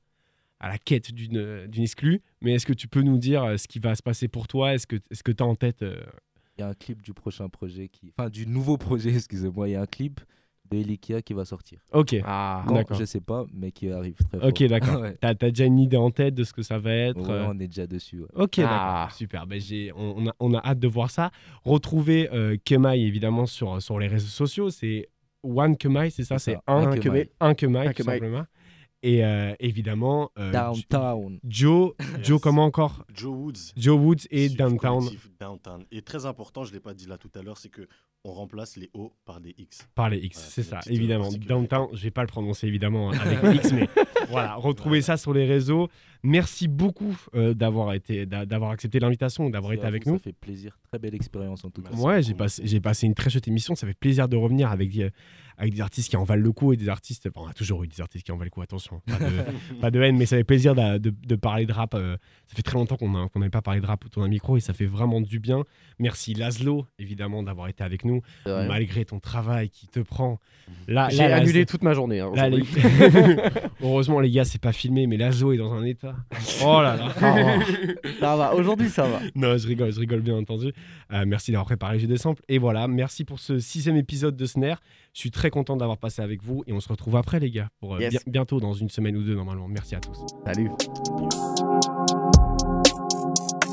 à, la quête d'une exclue. Mais est-ce que tu peux nous dire euh, ce qui va se passer pour toi? Est-ce que tu as en tête euh, Il y a un clip du prochain projet qui. Enfin, du nouveau projet, *laughs* excusez-moi. Il y a un clip de Elikia qui va sortir. Ok. Ah, D'accord. je sais pas, mais qui arrive très fort. Ok, d'accord. *laughs* Ouais. T'as as déjà une idée en tête de ce que ça va être Ouais, euh, on est déjà dessus. ouais. Ok, Ah. d'accord. Super. Ben, j'ai- on, on a, on a hâte de voir ça. Retrouver euh, Kemai, évidemment, sur, sur les réseaux sociaux. C'est One Kemai, c'est ça? C'est un, un Kemai. Un Kemai, Un tout Kemai. simplement. Et euh, évidemment, euh, Downtown. Joe, Joe, comment encore? Joe Woods. Joe Woods et Downtown Downtown. Et très important, je ne l'ai pas dit là tout à l'heure, c'est que on remplace les O par des X. par les X. Voilà, c'est ça, euh, évidemment. Downtown, je vais pas le prononcer évidemment avec les X, mais *laughs* voilà, retrouvez ça sur les réseaux. Merci beaucoup euh, d'avoir été, d'a- d'avoir accepté l'invitation, d'avoir été avec vous, nous. Ça fait plaisir. Très belle expérience en tout cas. Ouais, j'ai passé, frère. j'ai passé une très chouette émission. Ça fait plaisir de revenir avec avec des artistes qui en valent le coup et des artistes. enfin, on a toujours eu des artistes qui en valent le coup, attention. Pas de, *laughs* pas de haine, mais ça fait plaisir de, de parler de rap. euh, ça fait très longtemps qu'on n'avait pas parlé de rap autour d'un micro et ça fait vraiment du bien. Merci Laszlo, évidemment, d'avoir été avec nous, malgré ton travail qui te prend. Là, J'ai annulé toute ma journée. hein, là, les- aujourd'hui. *laughs* Heureusement, les gars, c'est pas filmé, mais Laszlo est dans un état. Oh là là. Ça va. Aujourd'hui, ça va. Non, je rigole, je rigole bien entendu. Euh, merci d'avoir préparé J'ai des samples. Et voilà, merci pour ce sixième épisode de Snare. Je suis très content d'avoir passé avec vous et on se retrouve après, les gars, pour euh, Yes. bientôt dans une semaine ou deux normalement. Merci à tous. Salut.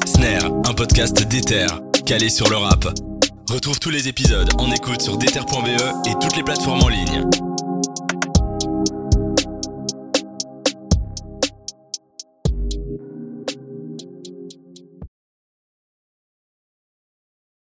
Snare, un podcast d'Ether, calé sur le rap. Retrouve tous les épisodes en écoute sur d'ether.be et toutes les plateformes en ligne.